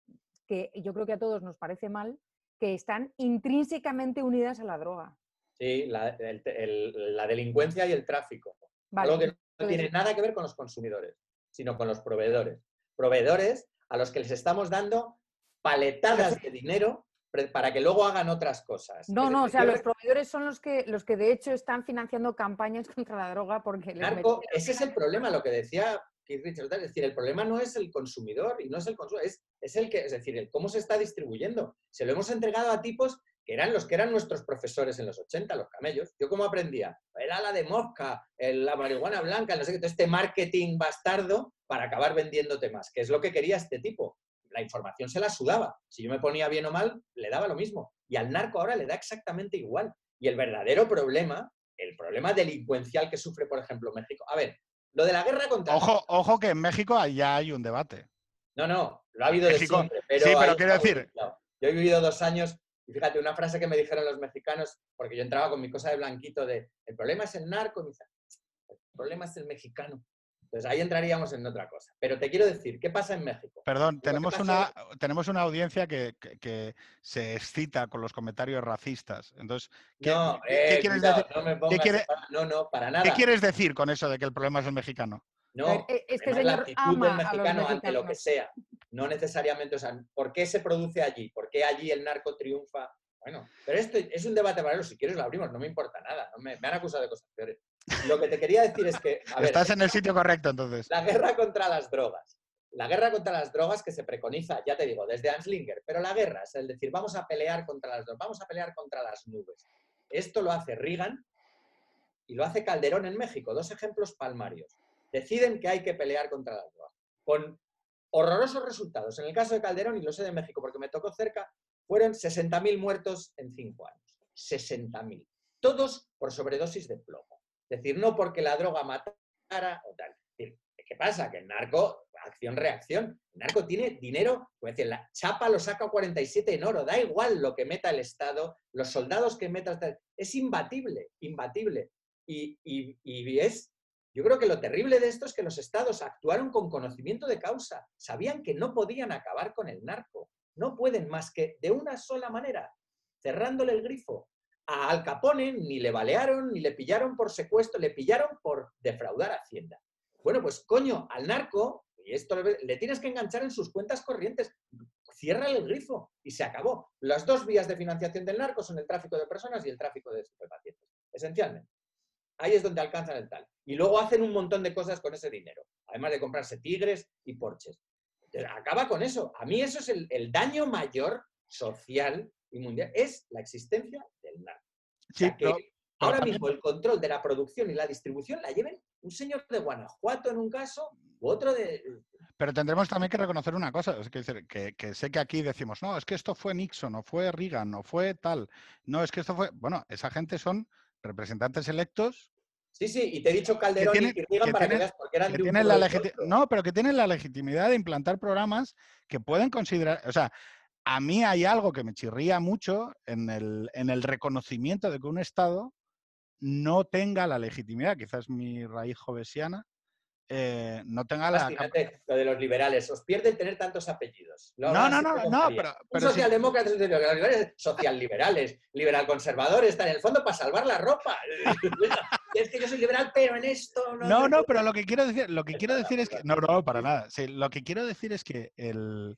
que yo creo que a todos nos parece mal, que están intrínsecamente unidas a la droga. Sí, la, el- el- la delincuencia y el tráfico. Vale, Algo que no entonces- tiene nada que ver con los consumidores, sino con los proveedores. Proveedores a los que les estamos dando paletadas de dinero para que luego hagan otras cosas. No, no, o sea, los proveedores son los que, los que de hecho están financiando campañas contra la droga porque Narco, ese es el problema, lo que decía Keith Richards, es decir, el problema no es el consumidor y no es el consumo, es, es el que, es decir, el cómo se está distribuyendo. Se lo hemos entregado a tipos que eran los que eran nuestros profesores en los 80, los camellos. Yo cómo aprendía, el ala de mosca, el- la marihuana blanca, no sé qué, todo este marketing bastardo para acabar vendiéndote más, que es lo que quería este tipo. La información se la sudaba. Si yo me ponía bien o mal, le daba lo mismo. Y al narco ahora le da exactamente igual. Y el verdadero problema, el problema delincuencial que sufre, por ejemplo, México. A ver, lo de la guerra contra... Ojo, ojo que en México ya hay un debate. No, no, lo ha habido de México- siempre. Pero sí, pero quiero decir- mezclado. Yo he vivido dos años y fíjate, una frase que me dijeron los mexicanos, porque yo entraba con mi cosa de blanquito de, el problema es el narco, y me dicen, el problema es el mexicano. Entonces ahí entraríamos en otra cosa. Pero te quiero decir, ¿qué pasa en México? Perdón, tenemos una, tenemos una audiencia que, que- que se excita con los comentarios racistas. Entonces, ¿qué, no, qué eh, quieres cuidado, decir? no me pongas quiere-. No, no, para nada. ¿Qué quieres decir con eso de que el problema es el mexicano? No, este Además, la señor actitud ama del mexicano ante lo que sea. No necesariamente, o sea, ¿por qué se produce allí? ¿Por qué allí el narco triunfa? Bueno, pero esto es un debate paralelo. Si quieres lo abrimos, no me importa nada. no me, me han acusado de cosas peores. Lo que te quería decir es que, a ver, Estás en el sitio correcto, entonces. la guerra contra las drogas. La guerra contra las drogas que se preconiza, ya te digo, desde Anslinger, pero la guerra es el decir, vamos a pelear contra las drogas, vamos a pelear contra las nubes. Esto lo hace Reagan y lo hace Calderón en México, dos ejemplos palmarios. Deciden que hay que pelear contra las drogas, con horrorosos resultados. En el caso de Calderón, y lo sé de México porque me tocó cerca, fueron 60.000 muertos en cinco años. 60.000. Todos por sobredosis de plomo. Decir, no porque la droga matara o tal. ¿Qué pasa? Que el narco, acción-reacción, el narco tiene dinero, decir, la chapa lo saca a 47 en oro, da igual lo que meta el Estado, los soldados que meta es imbatible, imbatible. Y, y- y es, yo creo que lo terrible de esto es que los estados actuaron con conocimiento de causa, sabían que no podían acabar con el narco, no pueden más que de una sola manera, cerrándole el grifo. A Al Capone ni le balearon, ni le pillaron por secuestro, le pillaron por defraudar a Hacienda. Bueno, pues coño, al narco, y esto le, tienes que enganchar en sus cuentas corrientes, cierra el grifo y se acabó. Las dos vías de financiación del narco son el tráfico de personas y el tráfico de estupefacientes, esencialmente. Ahí es donde alcanzan el tal. Y luego hacen un montón de cosas con ese dinero, además de comprarse tigres y porches. Acaba con eso. A mí eso es el, el daño mayor social y mundial, es la existencia O sea, que ahora también- mismo el control de la producción y la distribución la lleven un señor de Guanajuato en un caso u otro de... Pero tendremos también que reconocer una cosa, es que, decir, que, que sé que aquí decimos, no, es que esto fue Nixon, o fue Reagan, o fue tal. No, es que esto fue, bueno, esa gente son representantes electos Sí, sí, y te he dicho Calderón tienen- y Reagan que para que veas porque eran que de un tienen la no, pero que tienen la legitimidad de implantar programas que pueden considerar, o sea, a mí hay algo que me chirría mucho en el, en el reconocimiento de que un Estado no tenga la legitimidad, quizás mi raíz jovesiana, eh, no tenga la... lo de los liberales. Os pierde el tener tantos apellidos. No, no, no, no, María. pero, Un sí- socialdemócrata, los liberales, social liberales, liberal conservadores, están en el fondo para salvar la ropa. es que yo soy liberal, pero en esto no. No, no, pero lo que quiero decir, lo que quiero decir es que. No, no, para nada. Sí, lo que quiero decir es que el,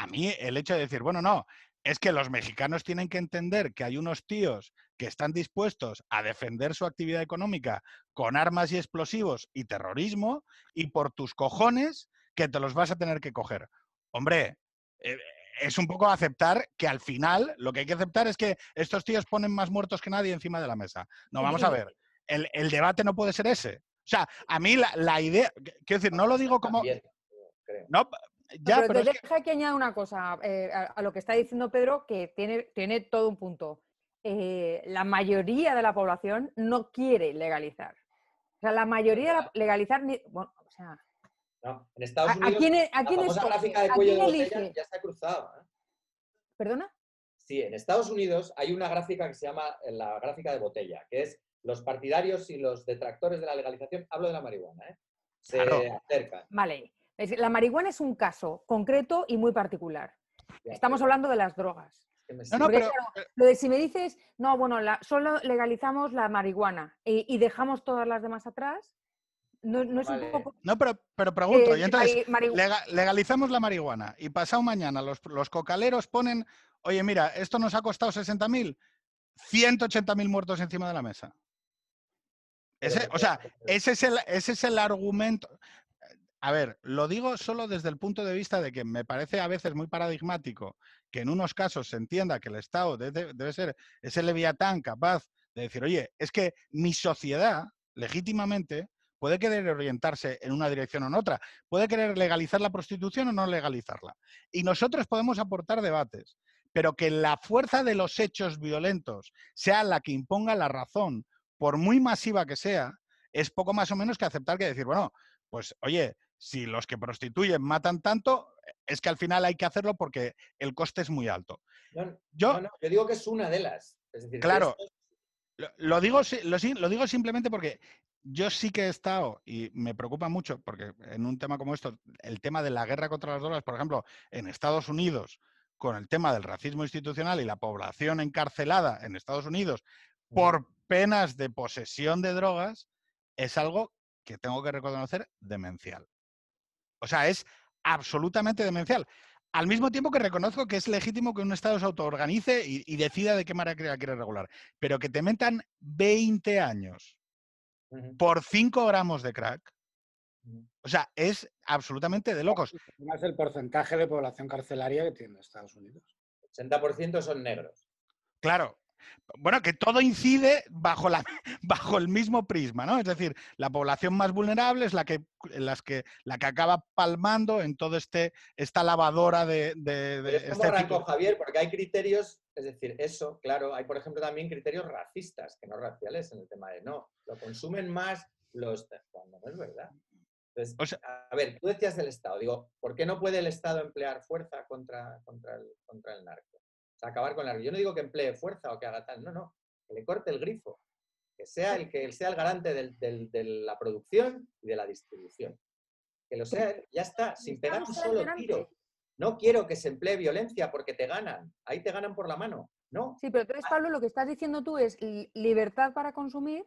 a mí el hecho de decir, bueno, no, es que los mexicanos tienen que entender que hay unos tíos que están dispuestos a defender su actividad económica con armas y explosivos y terrorismo, y por tus cojones que te los vas a tener que coger. Hombre, eh, es un poco aceptar que al final lo que hay que aceptar es que estos tíos ponen más muertos que nadie encima de la mesa. No, vamos a ver. El, el debate no puede ser ese. O sea, a mí la, la idea, quiero decir, no lo digo como... No, ya, pero, pero te es que- deja que añada una cosa eh, a, a lo que está diciendo Pedro, que tiene, tiene todo un punto. eh, la mayoría de la población no quiere legalizar. O sea, la mayoría de la, legalizar, ni- bueno, o sea, No, en Estados ¿a, a Unidos quién, e- a la quién famosa escoge? gráfica de ¿A cuello de botella elige? ya se ha cruzado. ¿eh? ¿Perdona? Sí, en Estados Unidos hay una gráfica que se llama eh, la gráfica de botella, que es los partidarios y los detractores de la legalización, hablo de la marihuana, ¿eh? se Claro. acercan. Vale. Es la marihuana es un caso concreto y muy particular. Ya, Estamos pero hablando de las drogas. No, no, pero, claro, Lo de si me dices, no, bueno, la- solo legalizamos la marihuana y, y dejamos todas las demás atrás, no, no es Vale. un poco... no, pero, pero pregunto, eh, y entonces, mari- lega- legalizamos la marihuana y pasado mañana los, los cocaleros ponen, oye, mira, esto nos ha costado 60.000, 180.000 muertos encima de la mesa. Ese, o sea, ese es, el, ese es el argumento. A ver, lo digo solo desde el punto de vista de que me parece a veces muy paradigmático que en unos casos se entienda que el Estado debe, debe ser ese leviatán capaz de decir, oye, es que mi sociedad, legítimamente, puede querer orientarse en una dirección o en otra, puede querer legalizar la prostitución o no legalizarla. Y nosotros podemos aportar debates, pero que la fuerza de los hechos violentos sea la que imponga la razón, por muy masiva que sea, es poco más o menos que aceptar que decir, bueno, pues oye, si los que prostituyen matan tanto, es que al final hay que hacerlo porque el coste es muy alto. No, Yo no, no, yo digo que es una de las. Es decir, que Claro. esto lo, lo digo, lo, lo digo simplemente porque yo sí que he estado, y me preocupa mucho, porque en un tema como esto, el tema de la guerra contra las drogas, por ejemplo, en Estados Unidos, con el tema del racismo institucional y la población encarcelada en Estados Unidos por penas de posesión de drogas, es algo que tengo que reconocer demencial. O sea, es absolutamente demencial. Al mismo tiempo que reconozco que es legítimo que un Estado se autoorganice y, y decida de qué manera quiere regular. Pero que te metan 20 años por 5 gramos de crack, o sea, es absolutamente de locos. ¿Cuál es el porcentaje de población carcelaria que tiene Estados Unidos? 80% son negros. Claro. Bueno, que todo incide bajo, la, bajo el mismo prisma, ¿no? Es decir, la población más vulnerable es la que, las que, la que acaba palmando en todo este, esta lavadora de, de- de Pero es como este Javier, porque hay criterios, es decir, eso, claro, hay por ejemplo también criterios racistas, que no raciales en el tema de no, lo consumen más los... cuando no es verdad. Entonces, O sea- a ver, tú decías del Estado, digo, ¿por qué no puede el Estado emplear fuerza contra, contra, el, contra el narco? Sea, acabar con la... Yo no digo que emplee fuerza o que haga tal, no, no, que le corte el grifo, que sea el que él sea el garante del- del- de la producción y de la distribución. Que lo sea ya está, sin pegar un solo tiro. No quiero que se emplee violencia porque te ganan. Ahí te ganan por la mano. No. Sí, pero entonces, Pablo, lo que estás diciendo tú es li- libertad para consumir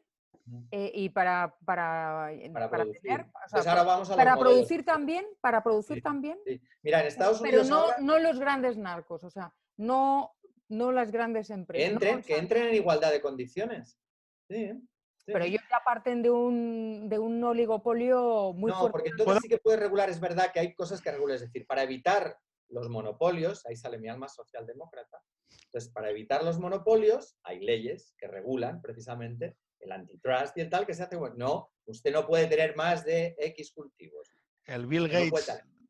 eh, y para, para, Para para producir. tener, o sea, Entonces ahora vamos a para producir también, para producir Sí. también, Sí. Mira, en Estados pero Unidos no, ahora no los grandes narcos, o sea, no, no las grandes que empresas. no, que entren en igualdad de condiciones. Sí, sí. Pero ellos ya parten de un, de un oligopolio muy no, fuerte. porque entonces sí que puedes regular, es verdad que hay cosas que regular, es decir, para evitar los monopolios, ahí sale mi alma socialdemócrata, entonces para evitar los monopolios hay leyes que regulan precisamente el antitrust y el tal que se hace, bueno, no, usted no puede tener más de X cultivos. El Bill No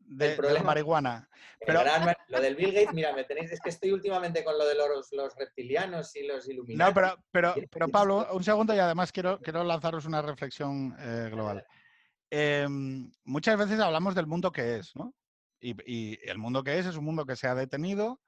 puede Gates tal. de, de la problema- marihuana. Pero- gran- lo del Bill Gates, mira, me tenéis, es que estoy últimamente con lo de los, los reptilianos y los Illuminati. No, pero, pero, pero Pablo, un segundo y además quiero, quiero lanzaros una reflexión eh, global. Em, muchas veces hablamos del mundo que es, ¿no? Y, y el mundo que es es un mundo que se ha detenido,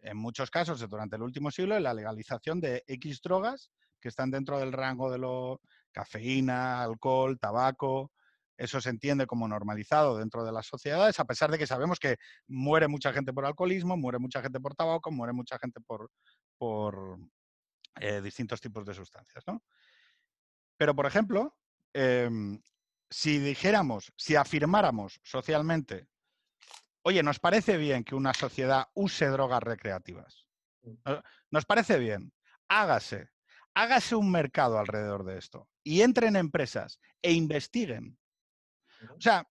en muchos casos durante el último siglo, en la legalización de X drogas que están dentro del rango de lo cafeína, alcohol, tabaco. Eso se entiende como normalizado dentro de las sociedades, a pesar de que sabemos que muere mucha gente por alcoholismo, muere mucha gente por tabaco, muere mucha gente por, por eh, distintos tipos de sustancias. ¿no? Pero, por ejemplo, em, si dijéramos, si afirmáramos socialmente, oye, nos parece bien que una sociedad use drogas recreativas, ¿no? nos parece bien, hágase, hágase un mercado alrededor de esto y entren empresas e investiguen. O sea,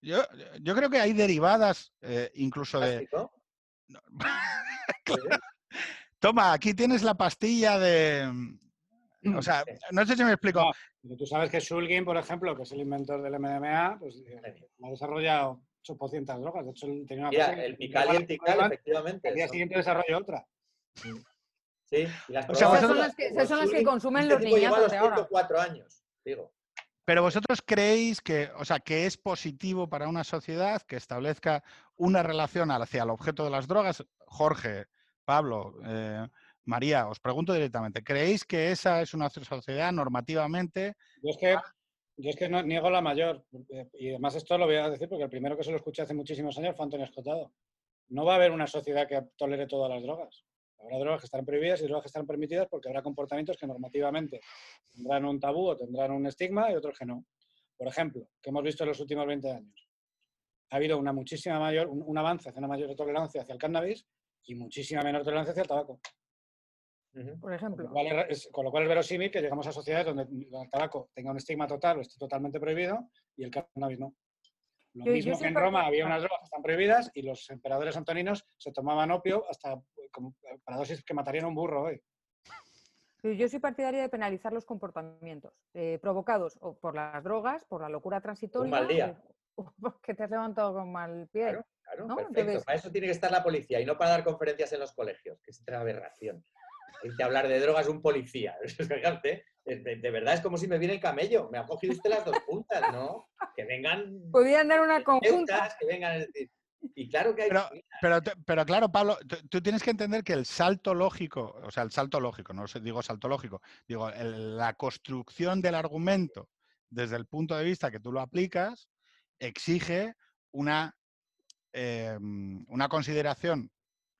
yo, yo creo que hay derivadas eh, incluso de... Plástico. Claro. Toma, aquí tienes la pastilla de... O sea, Sí. no sé si me explico. No, pero tú sabes que Shulgin, por ejemplo, que es el inventor del MDMA, pues eh, ha desarrollado 800 drogas. De hecho, tenía una Mira, el pical y el tical, efectivamente. Al día siguiente desarrolló otra. Sí, y las O sea, Esas son las que, esas son las que Schilling, consumen este los niñazos los de ahora. 104 años, digo. Pero vosotros creéis que, o sea, que es positivo para una sociedad que establezca una relación hacia el objeto de las drogas. Jorge, Pablo, eh, María, os pregunto directamente, ¿creéis que esa es una sociedad normativamente? Yo es que, yo es que no, niego la mayor. eh, Y además esto lo voy a decir porque el primero que se lo escuché hace muchísimos años fue Antonio Escotado. No va a haber una sociedad que tolere todas las drogas. Habrá drogas que estarán prohibidas y drogas que estarán permitidas porque habrá comportamientos que normativamente tendrán un tabú o tendrán un estigma y otros que no. Por ejemplo, que hemos visto en los últimos 20 años. Ha habido una muchísima mayor, un, un avance hacia una mayor tolerancia hacia el cannabis y muchísima menor tolerancia hacia el tabaco. Por Con lo, ejemplo. cual es, es- con lo cual es verosímil que llegamos a sociedades donde el tabaco tenga un estigma total o esté totalmente prohibido y el cannabis no. Lo Yo- mismo que en Roma había partidaria- unas drogas que están prohibidas y los emperadores antoninos se tomaban opio hasta como, eh, para dosis que matarían a un burro hoy. Yo- Yo soy partidaria de penalizar los comportamientos eh, provocados o por las drogas, por la locura transitoria. mal día. o- porque te has levantado con mal pie. Claro, claro, ¿no? perfecto. Entonces- Para eso tiene que estar la policía y no para dar conferencias en los colegios, que es otra aberración. Irte a hablar de drogas un policía. Fíjate, de, de- verdad es como si me viene el camello. Me ha cogido usted las dos puntas, ¿no? Que vengan Podrían dar una conjunta. que vengan, es decir. Y claro que hay. Pero, pero, claro, Pablo, tú, tienes que entender que el salto lógico, o sea, el salto lógico, no digo salto lógico, digo, el- la construcción del argumento desde el punto de vista que tú lo aplicas exige una, em, una consideración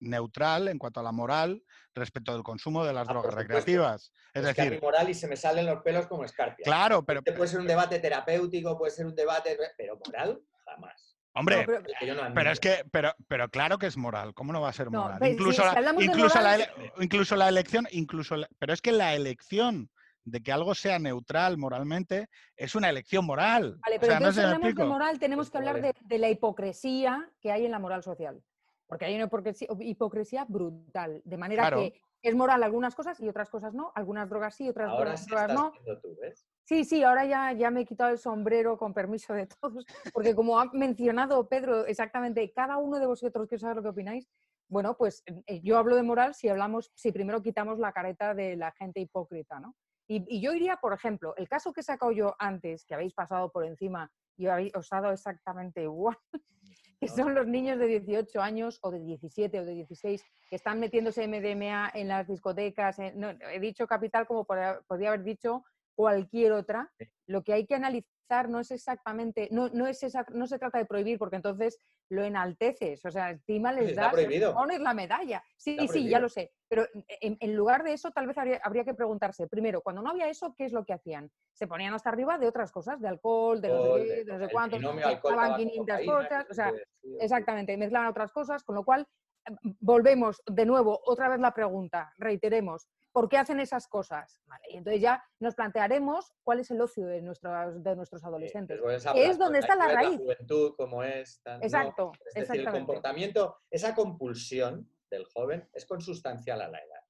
neutral en cuanto a la moral respecto del consumo de las Ah, drogas recreativas. Es es que a decir, moral y se me salen los pelos como escarpia. claro, pero, Este puede ser un debate terapéutico, puede ser un debate, pero moral, jamás. Hombre, No, pero- Es que Pero es admito. que, pero, pero claro que es moral. ¿Cómo no va a ser moral? incluso, si la, incluso, la moral- ele- incluso la elección, incluso la- pero es que la elección de que algo sea neutral moralmente es una elección moral. Vale, O pero sea, no entonces si hablamos de moral, tenemos Pues que hablar de, vale. de la hipocresía que hay en la moral social. Porque hay una hipocresía, hipocresía brutal. De manera Claro. que es moral algunas cosas y otras cosas no. Algunas drogas sí, otras Ahora drogas sí drogas estás no. viendo tú, ¿ves? Sí, sí, ahora ya, ya me he quitado el sombrero con permiso de todos, porque como ha mencionado Pedro exactamente, cada uno de vosotros quiero saber lo que opináis, bueno, pues eh, yo hablo de moral si hablamos, si primero quitamos la careta de la gente hipócrita, ¿no? Y, y yo iría, por ejemplo, el caso que he sacado yo antes, que habéis pasado por encima y habéis, os ha dado exactamente igual, que son los niños de 18 años o de 17 o de 16 que están metiéndose MDMA en las discotecas. en- no, he dicho capital como podría haber dicho cualquier otra. Lo que hay que analizar no es exactamente, no, no, es esa- no se trata de prohibir, porque entonces lo enalteces, o sea, encima les das, pones la medalla. Sí, Está sí, ya lo sé. Pero en, en lugar de eso, tal vez habría, habría que preguntarse, primero, cuando no había eso, ¿qué es lo que hacían? Se ponían hasta arriba de otras cosas, de alcohol, de no sé Alcohol, de- de no sé cuántos, alcohol, mezclaban tabaco, 500 cocaína, cosas, o sea. Exactamente, mezclan otras cosas, con lo cual eh, volvemos de nuevo, otra vez la pregunta, reiteremos, ¿por qué hacen esas cosas? Vale, y entonces ya nos plantearemos cuál es el ocio de nuestros, de nuestros adolescentes. Sí, esa es donde está la raíz. juventud, como es. tan- no, Exacto, Es decir, el comportamiento, esa compulsión del joven es consustancial a la edad.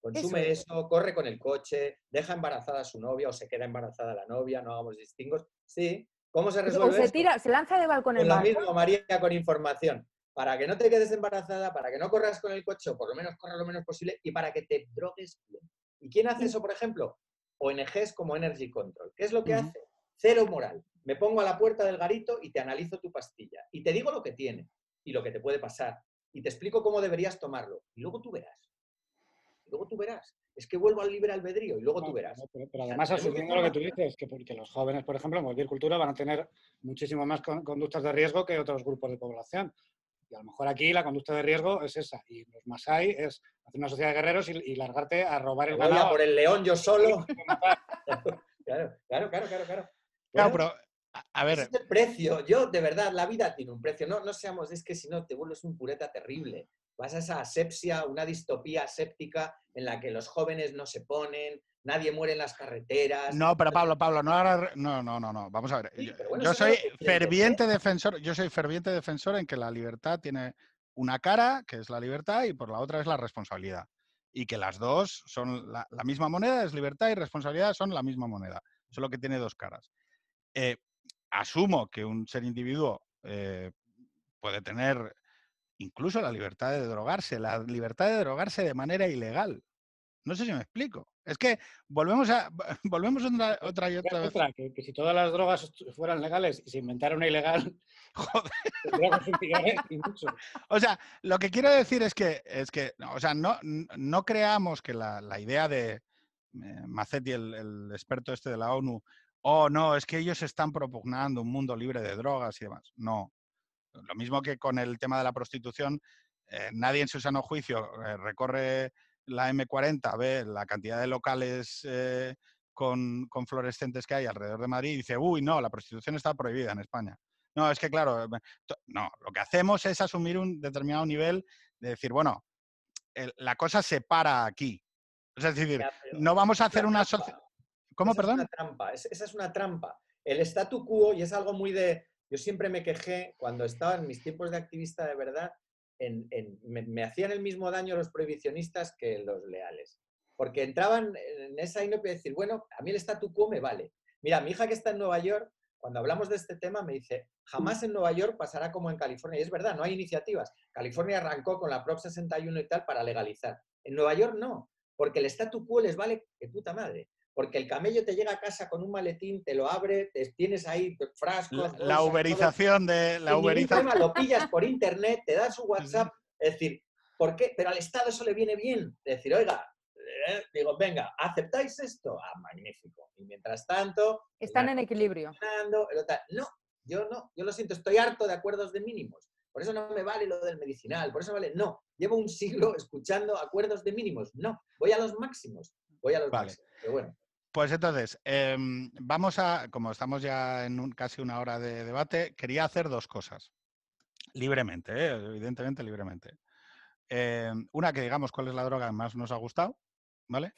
Consume Eso eso, corre con el coche, deja embarazada a su novia o se queda embarazada la novia, no hagamos distingos. Sí, ¿cómo se O resuelve se esto? tira, se lanza de balcón en Con lo balcón. mismo, María, con información. Para que no te quedes embarazada, para que no corras con el coche, o por lo menos corras lo menos posible, y para que te drogues bien. ¿Y quién hace eso, por ejemplo? ONGs como Energy Control. ¿Qué es lo que hace? Cero moral. Me pongo a la puerta del garito y te analizo tu pastilla. Y te digo lo que tiene y lo que te puede pasar. Y te explico cómo deberías tomarlo. Y luego tú verás. Y luego tú verás. Es que vuelvo al libre albedrío y luego tú verás. no, pero, además, asumiendo lo que tú dices, que porque los jóvenes, por ejemplo, en cualquier cultura van a tener muchísimo más con- conductas de riesgo que otros grupos de población. Y a lo mejor aquí la conducta de riesgo es esa. Y los Masai es hacer una sociedad de guerreros y, y largarte a robar el ganado. por el león yo solo. Claro, claro, claro, claro. claro. Bueno, pero, a- ver, Ese es el precio. Yo, de verdad, la vida tiene un precio. No, no seamos, es que si no, te vuelves un pureta terrible. Vas a esa asepsia, una distopía aséptica en la que los jóvenes no se ponen, nadie muere en las carreteras. no, pero Pablo, Pablo, no ahora, no, no, no, no, vamos a ver. Sí, yo bueno, soy quieren ferviente defensor, yo soy ferviente defensor en que la libertad tiene una cara, que es la libertad, y por la otra es la responsabilidad. Y que las dos son la, la misma moneda, es libertad y responsabilidad son la misma moneda, solo que tiene dos caras. Eh, asumo que un ser individuo eh, puede tener incluso la libertad de drogarse, la libertad de drogarse de manera ilegal. No sé si me explico. Es que volvemos a volvemos otra, otra y otra vez. Que, que si todas las drogas fueran legales y se inventara una ilegal, Joder. O sea, lo que quiero decir es que, es que no, o sea, no, no creamos que la, la idea de eh, Macetti, el, el experto este de la ONU, oh, no, es que ellos están propugnando un mundo libre de drogas y demás. No. Lo mismo que con el tema de la prostitución, eh, nadie en su sano juicio eh, recorre la M40, ve la cantidad de locales eh, con, con fluorescentes que hay alrededor de Madrid y dice, uy, no, la prostitución está prohibida en España. No, es que claro, eh, no, lo que hacemos es asumir un determinado nivel de decir, bueno, el- la cosa se para aquí. O sea, Es decir, Ya, no vamos a es hacer una trampa. sociedad... ¿Cómo, Esa Es perdón? una trampa, es- esa es una trampa. El statu quo, y es algo muy de... Yo siempre me quejé cuando estaba en mis tiempos de activista de verdad, en, en- me, hacían el mismo daño los prohibicionistas que los leales. Porque entraban en esa índope de decir, bueno, a mí el statu quo me vale. Mira, mi hija que está en Nueva York, cuando hablamos de este tema, me dice, jamás en Nueva York pasará como en California. Y es verdad, no hay iniciativas. California arrancó con la Prop 61 y tal para legalizar. En Nueva York no, porque el statu quo les vale de puta madre. Porque el camello te llega a casa con un maletín, te lo abre, te tienes ahí frascos. La, todo. uberización de... La uberización... lo pillas por internet, te das su WhatsApp. Es decir, ¿por qué? Pero al Estado eso le viene bien. Decir, oiga, eh, digo, venga, ¿aceptáis esto? Ah, magnífico. Y mientras tanto, Están en equilibrio. funcionando, el otro- No, yo no, yo lo siento, estoy harto de acuerdos de mínimos. Por eso no me vale lo del medicinal, por eso vale, no. Llevo un siglo escuchando acuerdos de mínimos, no. Voy a los máximos, voy a los Vale. máximos. Pero bueno, Pues entonces, em, vamos a, como estamos ya en un- casi una hora de debate, quería hacer dos cosas. Libremente, ¿eh? evidentemente libremente. Em, una, que digamos cuál es la droga que más nos ha gustado, ¿vale?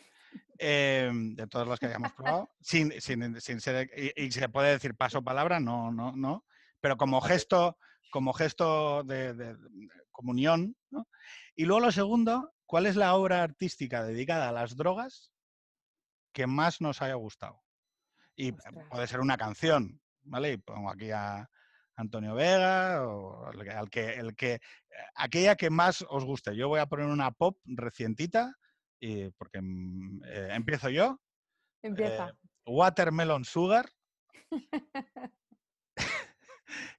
Em, de todas las que hayamos probado, sin, sin- sin ser, y, y se puede decir paso palabra, no, no, no, pero como gesto, como gesto de, de- de comunión, ¿no? Y luego lo segundo, ¿cuál es la obra artística dedicada a las drogas que más nos haya gustado? Y Ostras. puede ser una canción, ¿vale? Y pongo aquí a Antonio Vega o al que, el que aquella que más os guste. Yo voy a poner una pop recientita y porque mm, eh, empiezo yo. Empieza. Eh, Watermelon Sugar,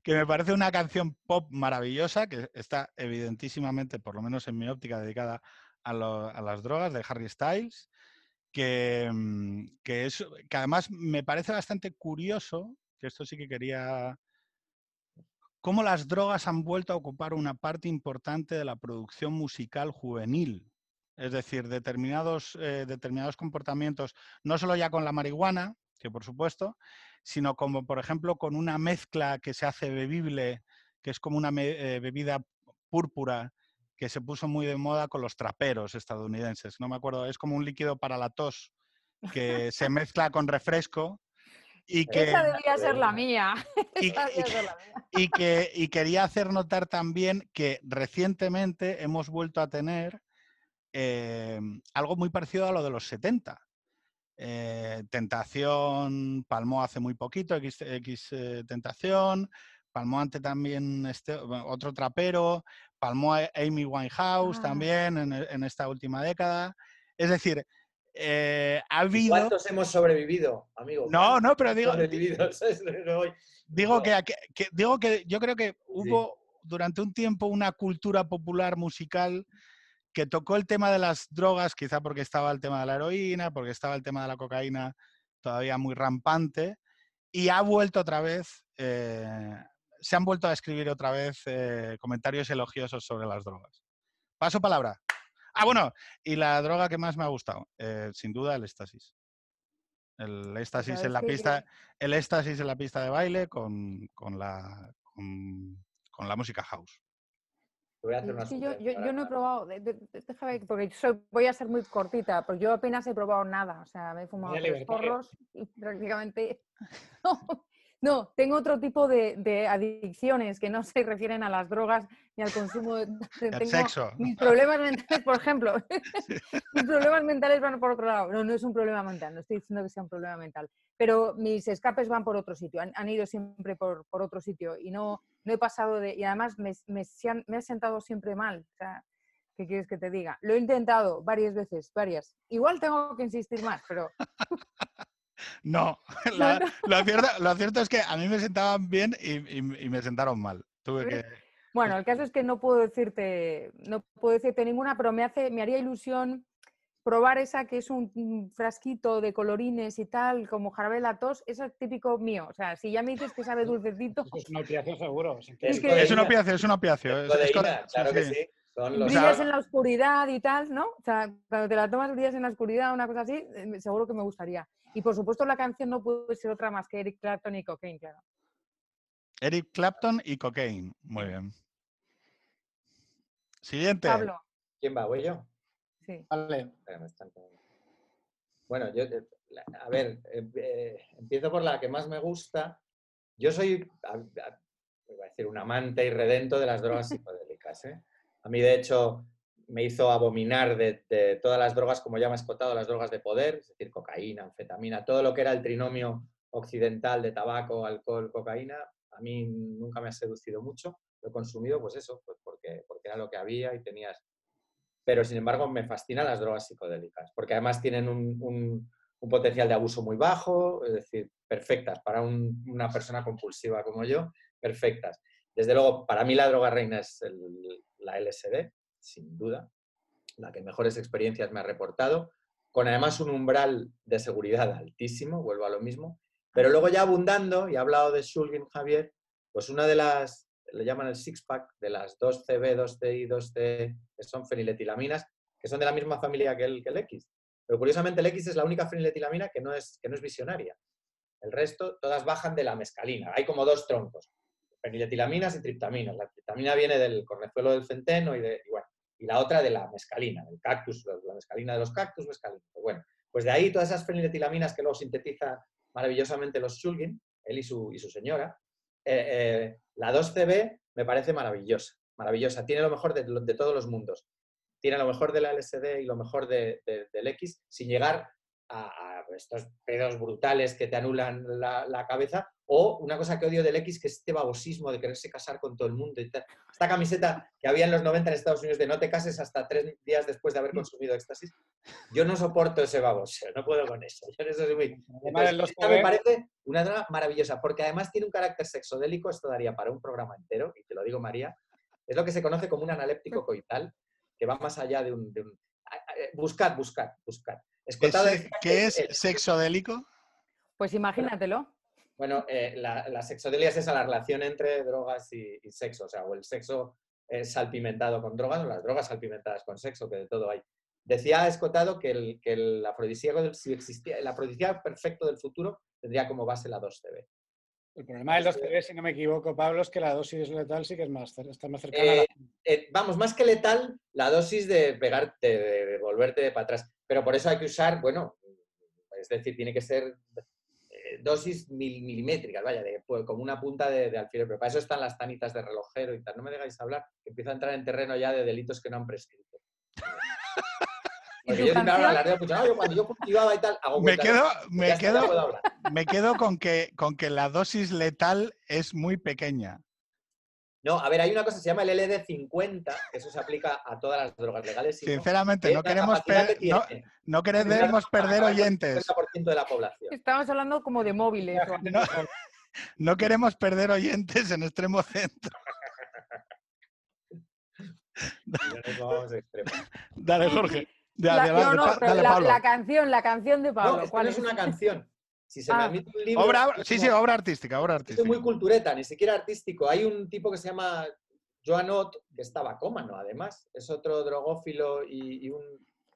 que me parece una canción pop maravillosa, que está evidentísimamente, por lo menos en mi óptica, dedicada a, lo- a las drogas de Harry Styles, que, mm, que, es, que además me parece bastante curioso, que esto sí que quería, cómo las drogas han vuelto a ocupar una parte importante de la producción musical juvenil. Es decir, determinados, eh, determinados comportamientos, no solo ya con la marihuana, que por supuesto, sino como por ejemplo con una mezcla que se hace bebible, que es como una eh, bebida púrpura que se puso muy de moda con los traperos estadounidenses. No me acuerdo, es como un líquido para la tos que se mezcla con refresco y que, Esa debía ser la mía. y- Esa y debía que- ser la mía. y que y quería hacer notar también que recientemente hemos vuelto a tener eh, algo muy parecido a lo de los 70. Eh, Tentación palmó hace muy poquito, X, X, eh, Tentación, palmó ante también este, otro trapero, palmó a Amy Winehouse Ah. también en, en esta última década. Es decir, eh, ha habido... ¿cuántos hemos sobrevivido, amigo? No, no, pero digo. Digo que- digo que yo creo que hubo durante un tiempo una cultura popular musical que tocó el tema de las drogas, quizá porque estaba el tema de la heroína, porque estaba el tema de la cocaína todavía muy rampante, y ha vuelto otra vez, eh, se han vuelto a escribir otra vez eh, comentarios elogiosos sobre las drogas. Paso palabra. Ah, bueno, y la droga que más me ha gustado, eh, sin duda el éxtasis. El éxtasis en la que- pista, el éxtasis en la pista de baile con, con la, con, con la música house. Te voy a hacer una Es que yo, yo, no he probado, déjame, porque soy- voy a ser muy cortita, porque yo apenas he probado nada, o sea, me he fumado tres porros y prácticamente... No, tengo otro tipo de, de adicciones que no se refieren a las drogas ni al consumo de... Tengo sexo. Mis problemas mentales, por ejemplo, mis problemas mentales van por otro lado. No, no es un problema mental, no estoy diciendo que sea un problema mental, pero mis escapes van por otro sitio, han, han ido siempre por, por otro sitio y no, no he pasado de... Y además me, me, ha sentado siempre mal, o sea, ¿Qué quieres que te diga? Lo he intentado varias veces, varias. Igual tengo que insistir más, pero No, la- lo, cierto, lo cierto es que a mí me sentaban bien y, y- y me sentaron mal. Tuve que... bueno, el caso es que no puedo decirte, no puedo decirte ninguna, pero me hace, me haría ilusión probar esa que es un un frasquito de colorines y tal, como jarabe de la tos, eso es típico mío. O sea, si ya me dices que sabe dulcecito, es una opiación seguro. Es que- Es un opiáceo, es un opiáceo. es- es Codeína, correcto, claro que sí. Son los brillas en la oscuridad y tal, ¿no? O sea, cuando te la tomas brillas en la oscuridad, una cosa así, eh, seguro que me gustaría. Y por supuesto la canción no puede ser otra más que Eric Clapton y Cocaine, claro. Eric Clapton y Cocaine. Muy bien. Siguiente. Pablo, ¿Quién va? ¿Voy yo? sí. Vale. Bueno, yo, eh, a ver, eh, eh, empiezo por la que más me gusta. Yo soy, a- a- iba a decir, un amante y redento de las drogas psicodélicas. ¿eh? A mí, de hecho, me hizo abominar de, todas las drogas, como ya me has contado, las drogas de poder, es decir, cocaína, anfetamina, todo lo que era el trinomio occidental de tabaco, alcohol, cocaína, a mí nunca me ha seducido mucho. Lo he consumido, pues eso, pues porque, porque era lo que había y tenías pero sin embargo me fascinan las drogas psicodélicas, porque además tienen un, un- potencial de abuso muy bajo, es decir, perfectas para un- una persona compulsiva como yo, perfectas. Desde luego, para mí la droga reina es el- la LSD, sin duda, la que mejores experiencias me ha reportado, con además un umbral de seguridad altísimo, vuelvo a lo mismo, pero luego ya abundando, y he hablado de Shulgin Javier, pues una de las, le llaman el six-pack, de las 2CB, 2CI, 2C, que son feniletilaminas, que son de la misma familia que el, que el X. Pero curiosamente el X es la única feniletilamina que no es, que no es visionaria. El resto, todas bajan de la mescalina. Hay como dos troncos, feniletilaminas y triptaminas. La triptamina viene del cornezuelo del centeno y, de, y bueno, y la otra de la mescalina, del cactus, la mescalina de los cactus, mescalina. Pues bueno, pues de ahí todas esas feniletilaminas que luego sintetiza maravillosamente los Shulgin, él y su, y su señora. Eh, eh, la 2CB me parece maravillosa, maravillosa. Tiene lo mejor de, todos los mundos. Tiene lo mejor de la LSD y lo mejor de- de- del X, sin llegar a, estos pedos brutales que te anulan la, la cabeza. O una cosa que odio del X, que es este babosismo de quererse casar con todo el mundo. Y tal. Esta camiseta que había en los 90 en Estados Unidos de no te cases hasta tres días después de haber consumido éxtasis. Yo no soporto ese baboseo, no puedo con eso. Yo en eso soy muy, Además, el entonces, esta 2CB me parece una droga maravillosa, porque además tiene un carácter sexodélico, esto daría para un programa entero, y te lo digo, María, es lo que se conoce como un analéptico coital, que va más allá de un... de un- eh, buscad, buscad, buscad. ¿Es- ¿Qué es el- sexodélico? Pues imagínatelo. Bueno, eh, la, la sexodelia es esa, la relación entre drogas y, y sexo, o sea, o el sexo eh, salpimentado con drogas o las drogas salpimentadas con sexo, que de todo hay. Decía Escotado que el, que el afrodisíaco, del- si existía, el afrodisíaco perfecto del futuro tendría como base la 2CB. El problema del 2CB, si no me equivoco, Pablo, es que la dosis letal sí que es más, está más cercana a la... Eh, eh, vamos, más que letal, la dosis de pegarte, de, de volverte para atrás. Pero por eso hay que usar, bueno, es decir, tiene que ser dosis mil- milimétricas, vaya, de, pues, como una punta de, de alfiler. Pero para eso están las tanitas de relojero y tal. No me dejáis hablar, que empiezo a entrar en terreno ya de delitos que no han prescrito. ¿Y Porque yo siempre hablo, alardeo mucho, "No, yo cuando yo cultivaba y tal, hago Me quedo, me quedo, me quedo con que, con que la dosis letal es muy pequeña. No, a ver, hay una cosa que se llama el LD50, que eso se aplica a todas las drogas legales. Sinceramente, no queremos, per- que no, queremos perder el oyentes. 50% de la población. Estamos hablando como de móviles. No, no queremos perder oyentes en extremo centro. Dale, Jorge. De- La, adelante, no, no, pero dale, la, Pablo. la canción, la canción de Pablo. No, ¿cuál no es es? una canción. Si se me Ah. admite un libro. Obra, es sí, como- sí, obra artística, obra Soy artística. muy cultureta, ni siquiera artístico. Hay un tipo que se llama Joan Ott, que estaba cómano, además. Es otro drogófilo y, y un,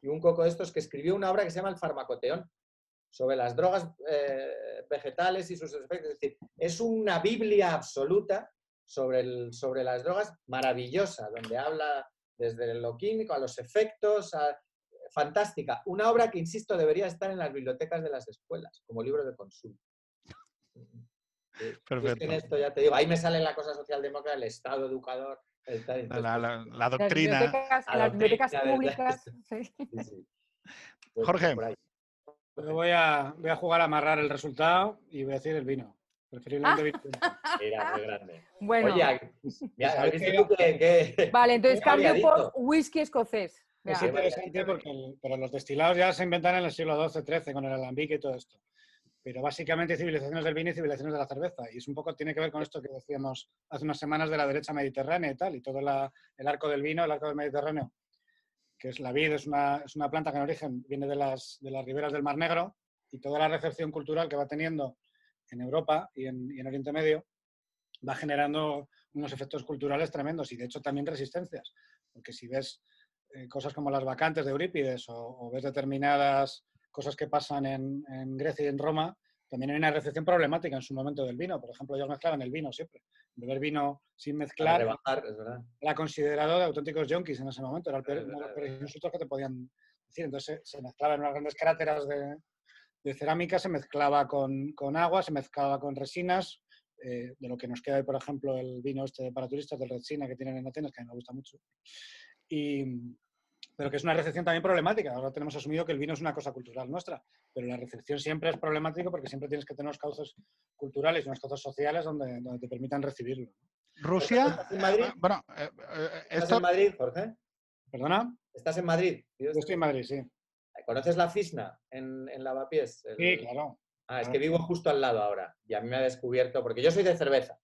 y un coco de estos que escribió una obra que se llama El Farmacoteón, sobre las drogas eh, vegetales y sus efectos. Es decir, es una biblia absoluta sobre, el- sobre las drogas maravillosa, donde habla desde lo químico a los efectos, a- fantástica. Una obra que, insisto, debería estar en las bibliotecas de las escuelas, como libro de es que en esto ya te digo, ahí me sale la cosa socialdemócrata, el Estado educador, el tal, La, la- la- la Las doctrina. bibliotecas, La las bibliotecas doctrina, públicas. ¿verdad? sí. sí, sí. Pues Jorge. Yo voy a, voy a jugar a amarrar el resultado y voy a decir el vino. Preferiblemente vino tinto. Mira, muy grande. Bueno, Oye, mira, ¿has ¿Sabes visto qué? tú que- que- vale, entonces cambio por whisky escocés. Es Ya. interesante porque el- pero los destilados ya se inventan en el siglo XII-XIII con el alambique y todo esto. Pero básicamente civilizaciones del vino y civilizaciones de la cerveza. Y es un poco, tiene que ver con esto que decíamos hace unas semanas de la derecha mediterránea y tal, y todo la- el arco del vino, el arco del Mediterráneo, que es la vid, es una, es una planta que en origen viene de las, de las riberas del Mar Negro, y toda la recepción cultural que va teniendo en Europa y en, y en Oriente Medio va generando unos efectos culturales tremendos y de hecho también resistencias. Porque si ves cosas como las vacantes de Eurípides o, o ves determinadas cosas que pasan en, en Grecia y en Roma, también hay una recepción problemática en su momento del vino. Por ejemplo, ellos mezclaban el vino siempre. Beber vino sin mezclar rebajar, es verdad. era considerado de auténticos junkies en ese momento. Era el peor, uno de los insultos que te podían decir. Entonces se, se mezclaba en unas grandes cráteras de, de cerámica, se mezclaba con, con agua, se mezclaba con resinas. eh, de lo que nos queda hoy, por ejemplo, el vino este para turistas del Resina que tienen en Atenas, que a mí me gusta mucho. Y, pero que es una recepción también problemática. Ahora tenemos asumido que el vino es una cosa cultural nuestra, pero la recepción siempre es problemática porque siempre tienes que tener unos cauces culturales y unos cauces sociales donde, donde te permitan recibirlo. Rusia. ¿Estás en Madrid? eh, Bueno, eh, eh, ¿Estás esto, en Madrid, Jorge? ¿Perdona? ¿Estás en Madrid? Yo estoy en Madrid, sí. ¿Conoces la Fisna en, en Lavapiés? El- Sí, claro. Ah, es que vivo justo al lado ahora y a mí me ha descubierto, porque yo soy de cerveza.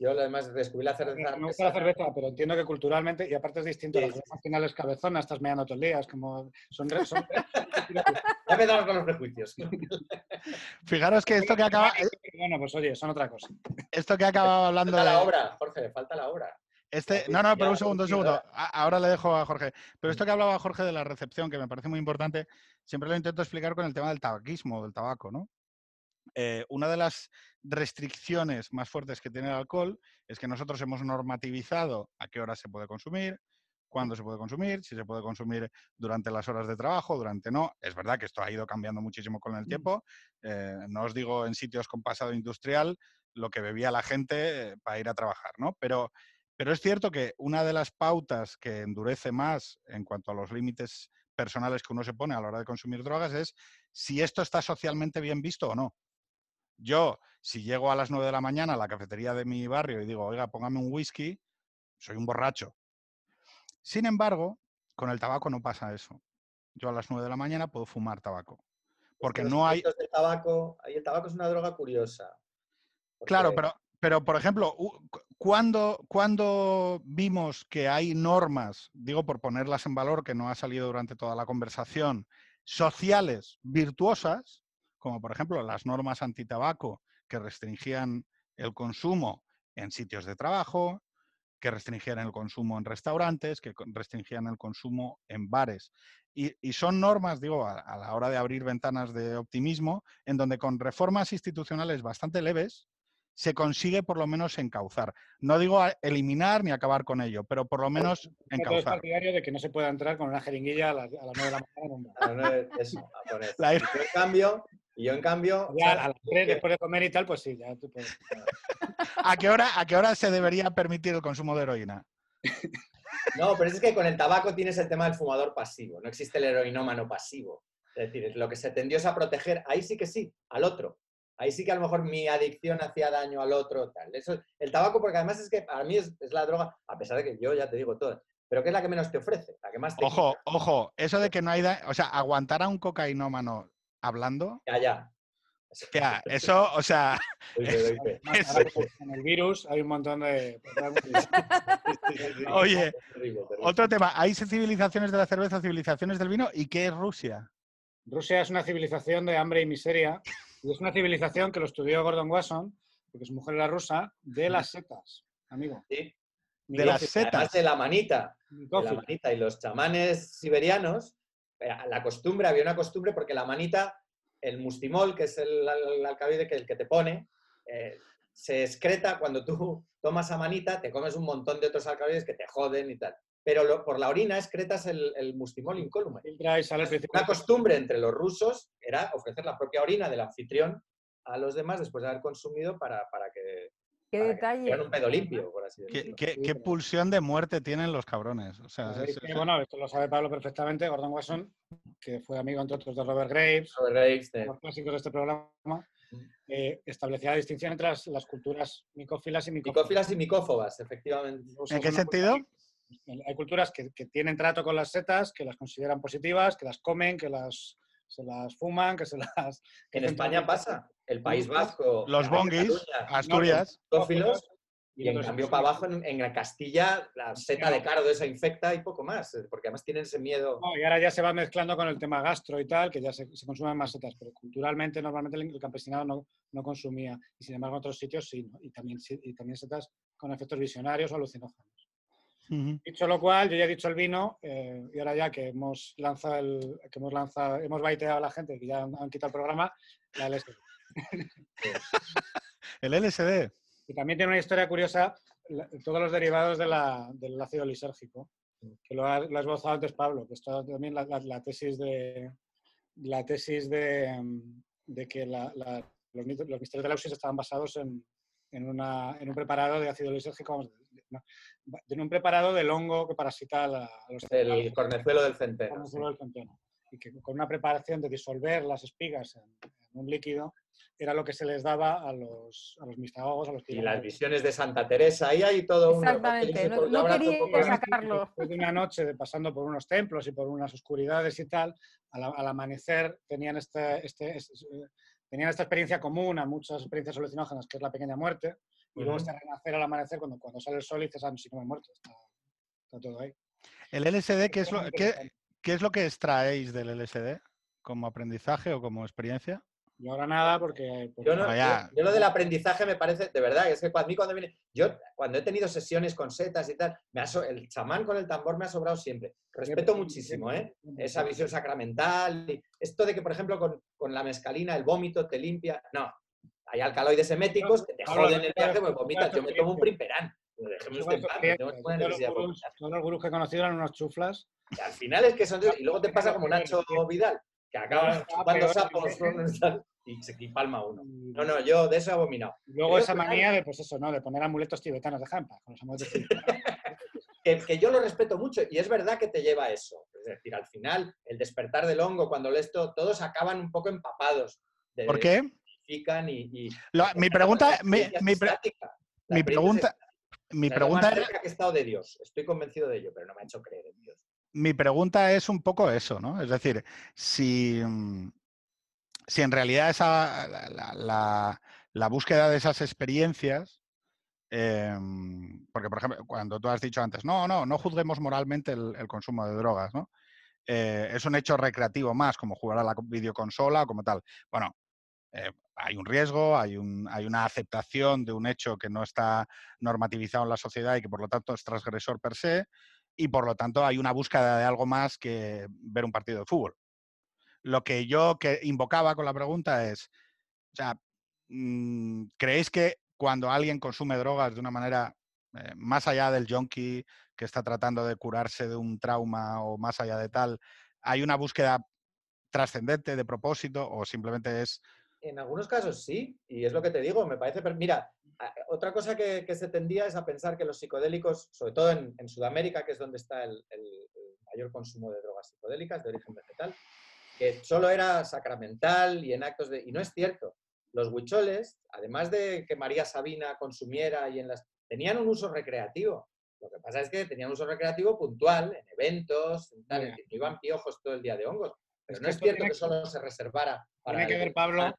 Yo además descubrí la cerveza. Me gusta la cerveza, pero entiendo que culturalmente, y aparte es distinto, Sí, la cerveza al final es cabezona, estás meando todo el día, es como... Son, re- son Ya empezamos con los prejuicios. fijaros que esto que acaba, Bueno, pues oye, son otra cosa. esto que acaba hablando Falta la de, obra, Jorge, le falta la obra. Este, no, no, pero un segundo, un segundo. Ahora le dejo a Jorge. Pero esto que hablaba Jorge de la recepción, que me parece muy importante, siempre lo intento explicar con el tema del tabaquismo, del tabaco, ¿no? Eh, una de las restricciones más fuertes que tiene el alcohol es que nosotros hemos normativizado a qué hora se puede consumir, cuándo se puede consumir, si se puede consumir durante las horas de trabajo, durante no. Es verdad que esto ha ido cambiando muchísimo con el tiempo. Eh, no os digo en sitios con pasado industrial lo que bebía la gente eh, para ir a trabajar, ¿no? Pero, pero es cierto que una de las pautas que endurece más en cuanto a los límites personales que uno se pone a la hora de consumir drogas es si esto está socialmente bien visto o no. Yo, si llego a las 9 de la mañana a la cafetería de mi barrio y digo, oiga, póngame un whisky, soy un borracho. Sin embargo, con el tabaco no pasa eso. Yo a las 9 de la mañana puedo fumar tabaco. Porque Los no hay... del tabaco, el tabaco es una droga curiosa. Claro, pero, pero por ejemplo, u- cu- ¿cuándo, cuándo vimos que hay normas, digo por ponerlas en valor, que no ha salido durante toda la conversación, sociales virtuosas, como por ejemplo las normas antitabaco que restringían el consumo en sitios de trabajo, que restringían el consumo en restaurantes, que restringían el consumo en bares. Y, y son normas, digo, a, a la hora de abrir ventanas de optimismo, en donde con reformas institucionales bastante leves se consigue por lo menos encauzar. No digo eliminar ni acabar con ello, pero por lo menos Yo todo es encauzar. partidario de que no se pueda entrar con una jeringuilla a las, a las 9 de la mañana en un bar. a las nueve, eso, a por eso. La- yo en cambio, y yo en cambio, Ya ¿sabes? a las 3 después de comer y tal, pues sí, ya tú puedes. ¿A qué, hora, ¿A qué hora se debería permitir el consumo de heroína? No, pero es que con el tabaco tienes el tema del fumador pasivo. No existe el heroinómano pasivo. Es decir, lo que se tendió es a proteger, ahí sí que sí, al otro. Ahí sí que a lo mejor mi adicción hacía daño al otro, tal. Eso, el tabaco, porque además es que para mí es, es la droga, a pesar de que yo ya te digo todo, pero que es la que menos te ofrece, la que más te Ojo, quita. ojo, eso de que no hay... da- O sea, aguantar a un cocainómano hablando, Ya, ya. ya, eso, o sea, ahora con- con el virus hay un montón de. Oye, otro tema, hay civilizaciones de la cerveza, civilizaciones del vino, ¿y qué es Rusia? Rusia es una civilización de hambre y miseria. Y es una civilización que lo estudió Gordon Wasson, porque su mujer era rusa, de las setas, amigo. Sí. De las Además setas. de la manita. de la manita. Y los chamanes siberianos, la costumbre, había una costumbre porque la manita, el mustimol, que es el, el alcaloide que, el que te pone, eh, se excreta cuando tú tomas a manita, te comes un montón de otros alcaloides que te joden y tal. Pero lo- por la orina excretas el, el mustimol incólume. Una costumbre entre los rusos era ofrecer la propia orina del anfitrión a los demás después de haber consumido para, para que, Qué que detalle. tuvieran un pedo limpio, por así ¿Qué, decirlo. qué- pulsión de muerte tienen los cabrones? O sea, Pues es- es que, es- bueno, esto lo sabe Pablo perfectamente, Gordon Wasson, que fue amigo, entre otros, de Robert Graves, Robert Graves, de- los clásicos de este programa. eh, establecía la distinción entre las, las culturas micófilas y micófilas. Micófilas y micófobas, efectivamente. ¿En qué sentido? Hay culturas que, que tienen trato con las setas, que las consideran positivas, que las comen, que las, se las fuman, que se las... que En España pasa. El País Vasco. Los bonguis, Asturias. y en cambio, para abajo, en, en la Castilla, la seta de cardo esa infecta y poco más, eh, porque además tienen ese miedo. No, y ahora ya se va mezclando con el tema gastro y tal, que ya se, se consumen más setas, pero culturalmente normalmente el, el campesinado no, no consumía, y sin embargo en otros sitios sí, ¿no? y, también, sí- y también setas con efectos visionarios o alucinógenos. Dicho lo cual, yo ya he dicho el vino, eh, y ahora ya que hemos lanzado el, que hemos lanzado, hemos baiteado a la gente, que ya han, han quitado el programa, la LSD. El LSD. Y también tiene una historia curiosa, la- todos los derivados de la- del ácido lisérgico, que lo ha, lo ha esbozado antes Pablo, que esto también la, la- tesis de la tesis de, de que los, los misterios de la estaban basados en, en, una- en un preparado de ácido lisérgico, vamos, no, en un preparado del hongo que parasita a, la- a los El cornezuelo del centeno. como sí. solo el centeno. Y que con una preparación de disolver las espigas en, en un líquido era lo que se les daba a los, a los mistagogos, a los Y las visiones de Santa Teresa, ahí hay todo un. Exactamente, no- no quería sacarlo. Después de una noche de pasando por unos templos y por unas oscuridades y tal, al, al amanecer tenían, este, este, es- es- eh, tenían esta experiencia común a muchas experiencias alucinógenas, que es la pequeña muerte, y luego este renacer al amanecer, cuando, cuando sale el sol y dices, ah, si no me he muerto, está, está todo ahí. El LSD, ¿qué es, lo, qué, qué es lo que extraéis del LSD? ¿Como aprendizaje o como experiencia? Y ahora nada, porque... porque- Yo, no- yo- yo lo del aprendizaje me parece, de verdad, es que a mí cuando viene, yo cuando he tenido sesiones con setas y tal, me ha so- el chamán con el tambor me ha sobrado siempre. Respeto muchísimo, ¿eh? Esa visión sacramental, y esto de que, por ejemplo, con, con la mescalina el vómito te limpia, no. Hay alcaloides eméticos que te joden el viaje, pues vomitas. Yo me tomo un primperán. Pero Dejemos en paz, Todos los gurús- que conocí eran unos chuflas. Y al final es que son... Y luego te pasa como Nacho Vidal, que acaba Ah, chupando sapos y se palma uno. No, no, yo de eso he abominado. Luego Creo esa manía de, pues eso, ¿no? De poner amuletos tibetanos de jampa, con los amuletos tibetanos. que, que yo lo respeto mucho y es verdad que te lleva a eso. Es decir, al final, el despertar del hongo, cuando lees todo, todos acaban un poco empapados. de- ¿Por qué? Pican y... y- Lo- mi pregunta, mi, es pre- es pregunta, mi es pregunta cerca que he estado de Dios. Estoy convencido de ello, pero no me ha hecho creer en Dios. mi pregunta es un poco eso, ¿no? Es decir, si, mm, si en realidad esa, la, la- la- la búsqueda de esas experiencias, em, porque por ejemplo, cuando tú has dicho antes, no, no, no juzguemos moralmente el, el consumo de drogas, ¿no? Eh, es un hecho recreativo más, como jugar a la co- videoconsola o como tal. Bueno, eh, hay un riesgo, hay, un, hay una aceptación de un hecho que no está normativizado en la sociedad y que por lo tanto es transgresor per se, y por lo tanto hay una búsqueda de algo más que ver un partido de fútbol. Lo que yo que invocaba con la pregunta es, o sea, mm, ¿creéis que cuando alguien consume drogas de una manera eh, más allá del junkie que está tratando de curarse de un trauma o más allá de tal, hay una búsqueda trascendente de propósito o simplemente es En algunos casos sí, y es lo que te digo, me parece... Mira, otra cosa que, que se tendía es a pensar que los psicodélicos, sobre todo en, en Sudamérica, que es donde está el, el- el mayor consumo de drogas psicodélicas de origen vegetal, que solo era sacramental y en actos de... Y no es cierto. Los huicholes, además de que María Sabina consumiera y en las... tenían un uso recreativo. Lo que pasa es que tenían un uso recreativo puntual, en eventos, en tal, no iban piojos todo el día de hongos. Pero Es no es cierto que que- solo se reservara para... Tiene que ver, Pablo,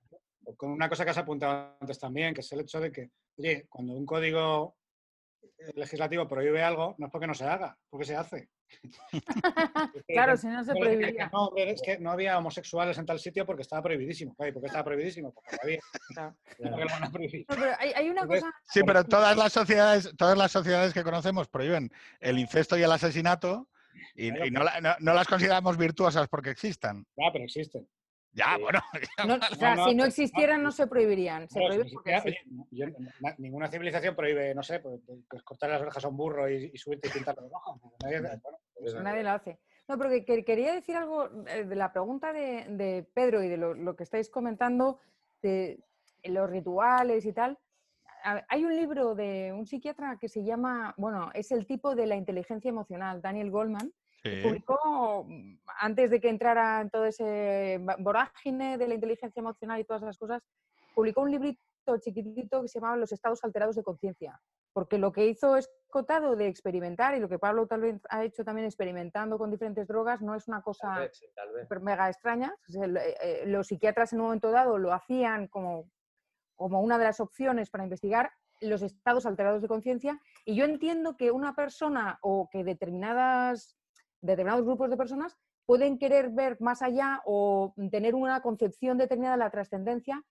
con una cosa que has apuntado antes también, que es el hecho de que, oye, cuando un código eh, legislativo prohíbe algo, no es porque no se haga, es porque se hace. Claro, si no se Hombre, prohibiría. No, es que no había homosexuales en tal sitio porque estaba prohibidísimo. ¿Por qué estaba prohibidísimo? Porque lo había. Claro. ¿Por qué lo van a prohibir? No, pero hay, hay una Entonces, cosa. Sí, pero todas las sociedades, todas las sociedades que conocemos prohíben el incesto y el asesinato y, Claro, y no, la- no- no las consideramos virtuosas porque existan. Ya, pero existen. Ya, bueno. no- o sea, no, si no existieran, no se prohibirían. Se prohíben porque yo- ninguna civilización prohíbe, no sé, pues, pues cortar las orejas a un burro y, y subirte y pintarlo de rojo. Nadie- bueno, pues, Nadie lo hace. No, pero que, que quería decir algo eh, de la pregunta de, de Pedro y de lo, lo que estáis comentando de los rituales y tal. Hay un libro de un psiquiatra que se llama, bueno, es el tipo de la inteligencia emocional, Daniel Goldman, Sí. publicó mm, antes de que entrara en todo ese vorágine de la inteligencia emocional y todas esas cosas, publicó un librito chiquitito que se llamaba Los estados alterados de conciencia. Porque lo que hizo Escotado de experimentar y lo que Pablo tal vez ha hecho también experimentando con diferentes drogas no es una Tal cosa vez, sí, tal vez. súper mega extraña. O sea, el- eh, eh, los psiquiatras en un momento dado lo hacían como, como una de las opciones para investigar los estados alterados de conciencia. Y yo entiendo que una persona o que determinadas, determinados grupos de personas pueden querer ver más allá o tener una concepción determinada de la trascendencia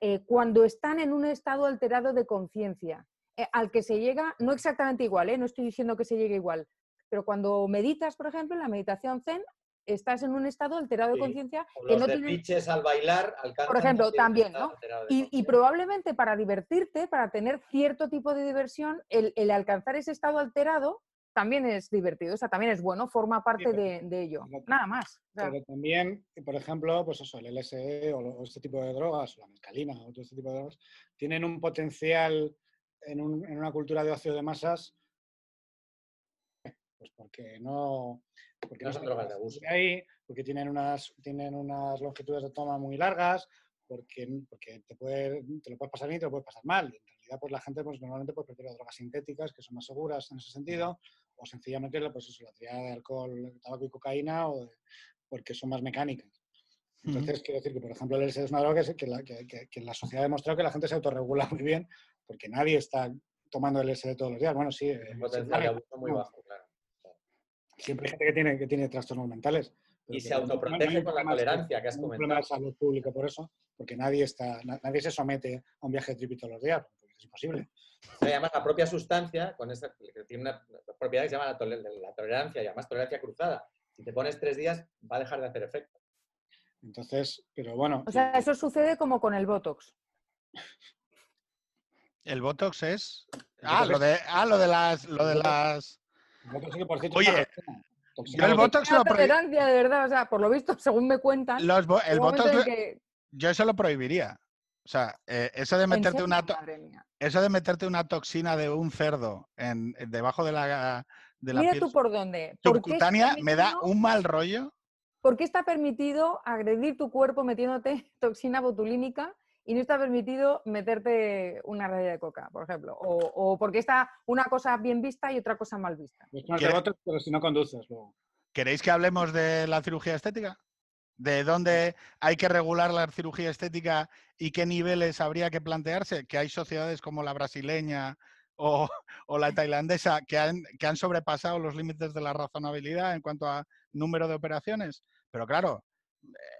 eh, cuando están en un estado alterado de conciencia, eh, al que se llega, no exactamente igual, ¿eh? no estoy diciendo que se llegue igual, pero cuando meditas, por ejemplo, en la meditación zen, estás en un estado alterado de conciencia que no de tiene... pitches al bailar Por ejemplo, también, ¿no? Y, probablemente para divertirte, para tener cierto tipo de diversión, el, el alcanzar ese estado alterado también es divertido, o sea, también es bueno, forma parte pero- de, de ello. pero- Nada más. o sea, Pero también, por ejemplo, pues eso, el LSD o, lo- o este tipo de drogas, o la mescalina o todo este tipo de drogas, tienen un potencial en, un- en una cultura de ocio de masas, pues porque no... Porque No son drogas de abuso. ahí, porque tienen unas, tienen unas longitudes de toma muy largas, porque, porque te, puede, te lo puedes pasar bien y te lo puedes pasar mal. Y en realidad, pues la gente pues, normalmente pues, prefiere drogas sintéticas, que son más seguras en ese sentido, o sencillamente pues, eso, la triada de alcohol, tabaco y cocaína, o de- porque son más mecánicas. Entonces, quiero decir que, por ejemplo, el LSD es una droga que, la, que- que- que la sociedad ha demostrado que la gente se autorregula muy bien, porque nadie está tomando LSD todos los días. Bueno, sí, eh, Un potencial siempre, de abuso muy bajo, claro. siempre hay gente que tiene, que tiene trastornos mentales. Y se autoprotege con la tolerancia que has un problema de comentado. salud pública por eso, porque nadie, está, na- nadie se somete a un viaje de tripi todos los días, porque es imposible. Y además, la propia sustancia, con esa, que tiene una propiedad que se llama la, tole- la tolerancia y además tolerancia cruzada. Si te pones tres días, va a dejar de hacer efecto. Entonces, pero bueno, o sea, y- eso sucede como con el Botox. El Botox es. Ah, lo es- de, ah, lo de las. Lo de El Botox- las. el Botox sí que, por cierto, Oye, es yo el. Botox lo tolerancia, de verdad, o sea, por lo visto, según me cuentan, los bo- el Botox, que- yo eso lo prohibiría. O sea, eh, eso de ¿En meterte serio? una eso de meterte una toxina de un cerdo en, en- debajo de la, de la Mira piel tú por dónde. ¿Por subcutánea me da un mal rollo. ¿Por qué está permitido agredir tu cuerpo metiéndote toxina botulínica y no está permitido meterte una raya de coca, por ejemplo? O, o porque está una cosa bien vista y otra cosa mal vista. Pues ponerte ¿Quiere- Botox, pero si no conduces luego. ¿Queréis que hablemos de la cirugía estética? ¿De dónde hay que regular la cirugía estética y qué niveles habría que plantearse? Que hay sociedades como la brasileña o, o la tailandesa que han, que han sobrepasado los límites de la razonabilidad en cuanto a número de operaciones. Pero claro,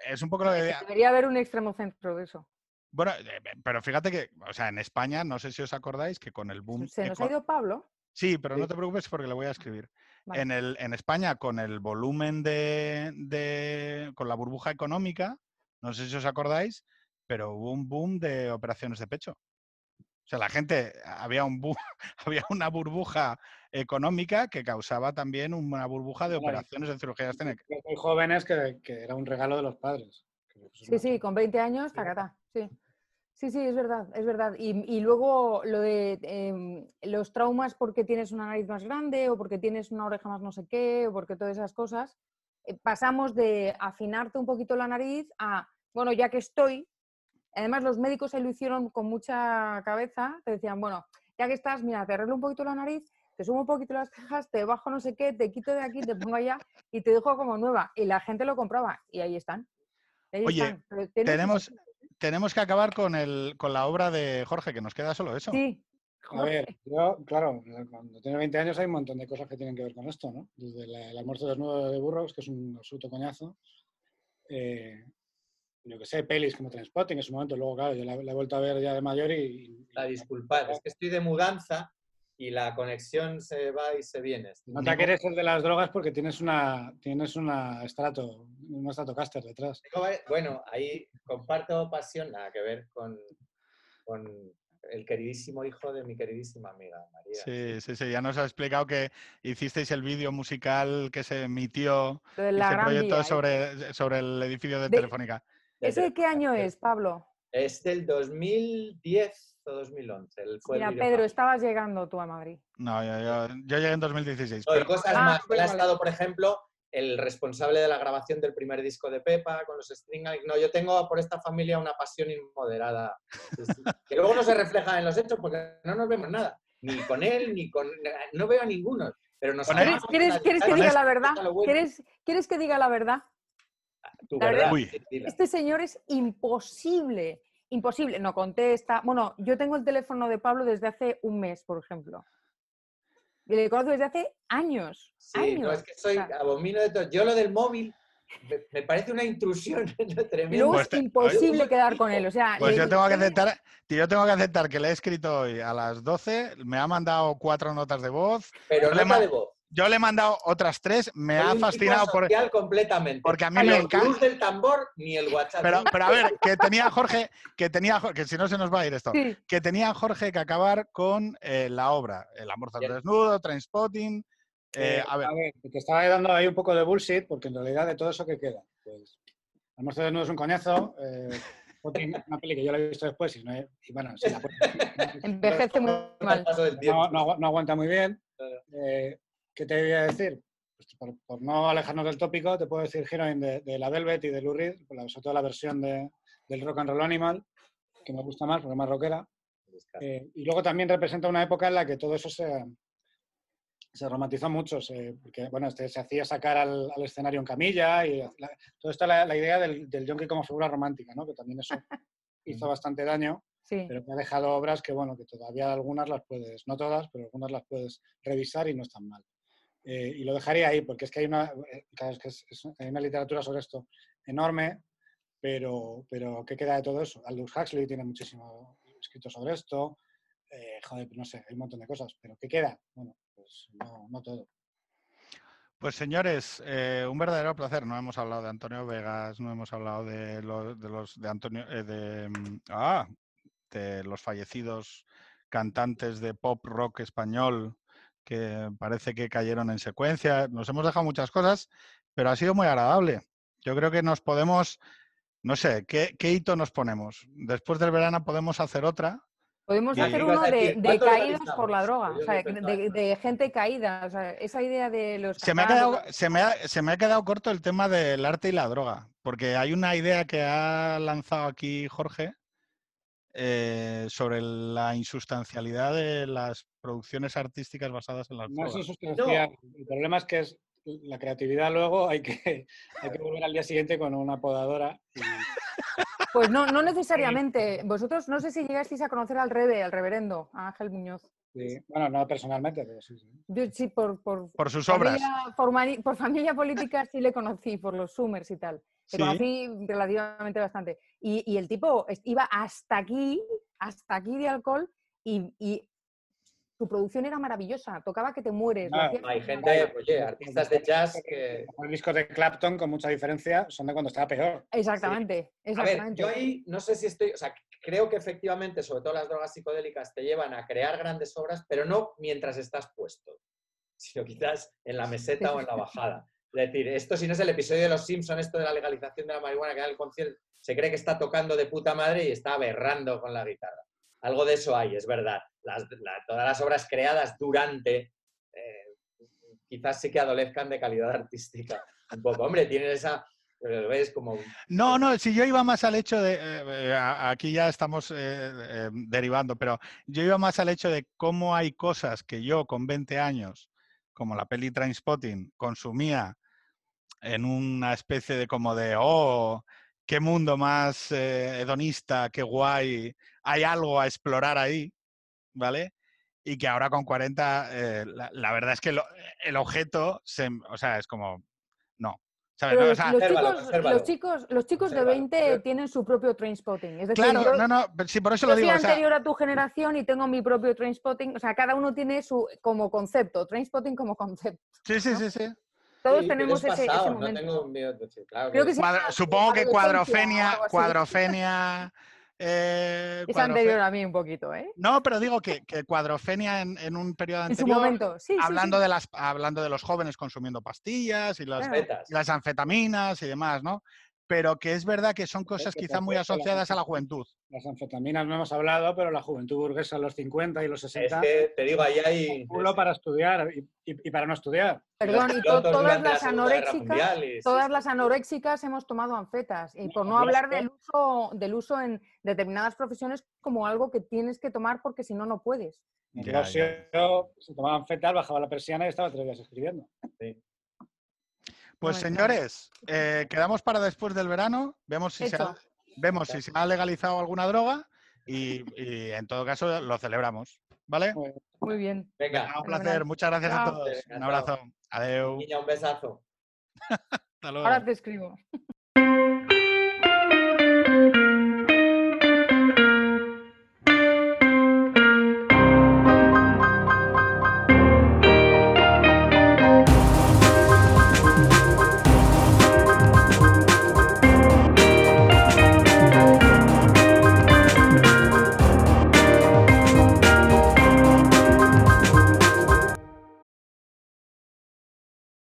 es un poco lo que... Debería haber un extremo centro de eso. Bueno, eh, pero fíjate que, o sea, en España, no sé si os acordáis que con el boom... Se nos ha ido Pablo. Sí, pero no te preocupes porque le voy a escribir. Vale. En, el, en España, con el volumen de, de- con la burbuja económica, no sé si os acordáis, pero hubo un boom de operaciones de pecho. O sea, la gente, había, un boom, había una burbuja económica que causaba también una burbuja de operaciones de cirugía estética. Los muy jóvenes que, que era un regalo de los padres. Sí, sí, con 20 años, tacatá. Sí. Sí, sí, es verdad, es verdad. Y, y luego lo de em, los traumas porque tienes una nariz más grande o porque tienes una oreja más no sé qué o porque todas esas cosas, eh, pasamos de afinarte un poquito la nariz a, bueno, ya que estoy, además los médicos ahí lo hicieron con mucha cabeza, te decían, bueno, ya que estás, mira, te arreglo un poquito la nariz, te subo un poquito las cejas, te bajo no sé qué, te quito de aquí, te pongo allá y te dejo como nueva. Y la gente lo compraba y ahí están. Ahí Oye, están. Tenemos-. Tenemos que acabar con, el, con la obra de Jorge, que nos queda solo eso. Sí. A ver, yo, claro, cuando tiene 20 años hay un montón de cosas que tienen que ver con esto, ¿no? Desde la- el almuerzo desnudo de Burroughs, que es un absoluto coñazo. Eh, yo que sé, pelis como Transpotting en su momento, luego, claro, yo la, la he vuelto a ver ya de mayor y... y- La disculpad, es que estoy de mudanza y la conexión se va y se viene. Nota que eres el de las drogas porque tienes una tienes una estrato, un Stratocaster detrás. Bueno, ahí comparto pasión, nada que ver con, con el queridísimo hijo de mi queridísima amiga María. Sí, sí, sí, ya nos ha explicado que hicisteis el vídeo musical que se emitió de y la se proyectó ¿eh? sobre, sobre el edificio de De- Telefónica. ¿Ese de qué año es, Pablo? Es del 2010 o 2011. el- Mira, Pedro, estabas llegando tú a Madrid. No, yo, yo- yo llegué en 2016. No, y pero- cosas Ah, más. Él vale, ha estado, por ejemplo, el responsable de la grabación del primer disco de Pepa con los string. No, yo tengo por esta familia una pasión inmoderada. Que luego no se refleja en los hechos porque no nos vemos nada. Ni con él, ni con... No veo a ninguno. Pero nos ¿Quieres, quieres- que diga la verdad? ¿Quieres, quieres que diga la verdad? Tu la verdad. Este señor es imposible, imposible. No contesta. Bueno, yo tengo el teléfono de Pablo desde hace un mes, por ejemplo. Y le conozco desde hace años. Sí, años. no, es que soy O sea, abomino de todo. Yo lo del móvil me, parece una intrusión tremenda. luego Pues es te- imposible quedar con él. O sea, Pues yo tengo que aceptar, tío, yo tengo que aceptar que le he escrito hoy a las 12, me ha mandado cuatro notas de voz, Pero le nota ma- de voz. Yo le he mandado otras tres, me Soy ha fascinado por... completamente. porque a mí me el encanta- del tambor ni el WhatsApp. Pero, pero a ver, que tenía Jorge, que tenía que si no se nos va a ir esto, Sí, que tenía Jorge que acabar con eh, la obra, El amor del desnudo, Trainspotting, eh, Eh, a ver, te estaba dando ahí un poco de bullshit, porque en realidad de todo eso que queda, pues, Almuerzo desnudo es un coñazo, eh, una peli que yo la he visto después y, no he- y bueno, sí, la puedo- envejece muy mal. No, no no aguanta muy bien. Eh, ¿Qué te voy a decir? Pues por, por no alejarnos del tópico, te puedo decir Heroine de, de la Velvet y de Lou Reed, sobre todo la versión de- del Rock and Roll Animal, que me gusta más porque es más rockera. Eh, y luego también representa una época en la que todo eso se, se romantizó mucho, se- porque bueno, este, se hacía sacar al, al escenario en camilla y la, todo esto la, la idea del, del como figura romántica, ¿no? que también eso hizo bastante daño, Sí. pero que ha dejado obras que bueno, que todavía algunas las puedes, no todas, pero algunas las puedes revisar y no están mal. Eh, y lo dejaría ahí, porque es que hay una, eh, hay una literatura sobre esto enorme, pero, pero ¿qué queda de todo eso? Aldous Huxley tiene muchísimo escrito sobre esto, eh, joder, no sé, hay un montón de cosas, pero ¿qué queda? Bueno, pues no, todo. Pues señores, un verdadero placer. No hemos hablado de Antonio Vegas, no hemos hablado de los de, los, de Antonio de, ah, de los fallecidos cantantes de pop rock español que parece que cayeron en secuencia. Nos hemos dejado muchas cosas, pero ha sido muy agradable. Yo creo que nos podemos, no sé, ¿qué, qué hito nos ponemos? Después del verano podemos hacer otra. Podemos Y- hacer uno de, de ¿cuánto caídas por la droga, o sea, de, de gente caída. O sea, esa idea de los. Se me, ha quedado, se, me ha, se me ha quedado corto el tema del arte y la droga, porque hay una idea que ha lanzado aquí Jorge eh, sobre la insustancialidad de las producciones artísticas basadas en las No es drogas. insustancial. El problema es que es la creatividad luego hay que, hay que volver al día siguiente con una podadora. y- Pues no, no necesariamente. Vosotros no sé si llegasteis a conocer al Rebe, al reverendo, a Ángel Muñoz. Y- bueno, no personalmente, pero sí. sí. Yo sí, por, por, Por sus obras. familia, por, mani- por familia política sí le conocí, por los Summers y tal. Le Sí. conocí relativamente bastante. Y, y el tipo iba hasta aquí, hasta aquí de alcohol y, y su producción era maravillosa. Tocaba que te mueres. lo Ah, Hay gente, oye, artistas de jazz que... Los discos de Clapton, con mucha diferencia, son de cuando estaba peor. Exactamente, A ver, yo ahí no sé si estoy, o sea, creo que efectivamente, sobre todo las drogas psicodélicas, te llevan a crear grandes obras, pero no mientras estás puesto, sino quizás en la meseta o en la bajada. Es decir, esto si no es el episodio de Los Simpson, esto de la legalización de la marihuana, que da el concierto, se cree que está tocando de puta madre y está aberrando con la guitarra. Algo de eso hay, es verdad. Las- la- todas las obras creadas durante, eh, quizás sí que adolezcan de calidad artística. Un poco, hombre, tienen esa, pero lo ves como... No, no, si yo iba más al hecho de, eh, eh, aquí ya estamos eh, derivando, pero yo iba más al hecho de cómo hay cosas que yo con 20 años, como la peli Trainspotting, consumía en una especie de como de, oh, qué mundo más eh, hedonista, qué guay, hay algo a explorar ahí, ¿vale? Y que ahora con 40, eh, la, la verdad es que lo- el objeto, se, o sea, es como. ¿Sabes? Pero No, o los, sea, los consérvalo, chicos, los chicos, los chicos de Consérvalo, 20 consérvalo. tienen su propio trainspotting. Es decir, Claro, yo, no, no, pero sí, por eso yo lo soy digo. o sea, anterior a tu generación y tengo mi propio trainspotting. O sea, cada uno tiene su como concepto, trainspotting como concepto. sí, sí, sí, sí. Todos Sí, tenemos es ese, ese pasado, no momento. tengo un video- sí, claro que Creo que es- sí. Cuadro- llama supongo que cuadrofenia, cuadrofenia. Eh, Es anterior a mí un poquito, ¿eh? No, pero digo que, que cuadrofenia en, en un periodo En su anterior, momento. Sí, sí, hablando, sí. De las, hablando de los jóvenes consumiendo pastillas y las, Claro. Y las anfetaminas y demás, ¿no? Pero que es verdad que son cosas que quizá muy asociadas a la juventud. Las anfetaminas no hemos hablado, pero la juventud burguesa en los 50 y los Es 60, que te digo, ahí hay. un culo para estudiar y, y- y para no estudiar. Perdón, y to- todas las anoréxicas, sí, todas sí. las anoréxicas hemos tomado anfetas. Y por no hablar del uso, del uso en determinadas profesiones como algo que tienes que tomar porque si no, no puedes. Rosio se tomaban fetal, bajaba la persiana y estaba tres días escribiendo. Pues señores, eh, quedamos para después del verano, vemos si, se ha, Hecho. vemos si se ha legalizado alguna droga y, y en todo caso lo celebramos. ¿Vale? Muy bien. Venga, Un placer, muchas gracias a todos. Venga, Un abrazo. Adeu. niña, un besazo. Hasta luego. Ahora te escribo.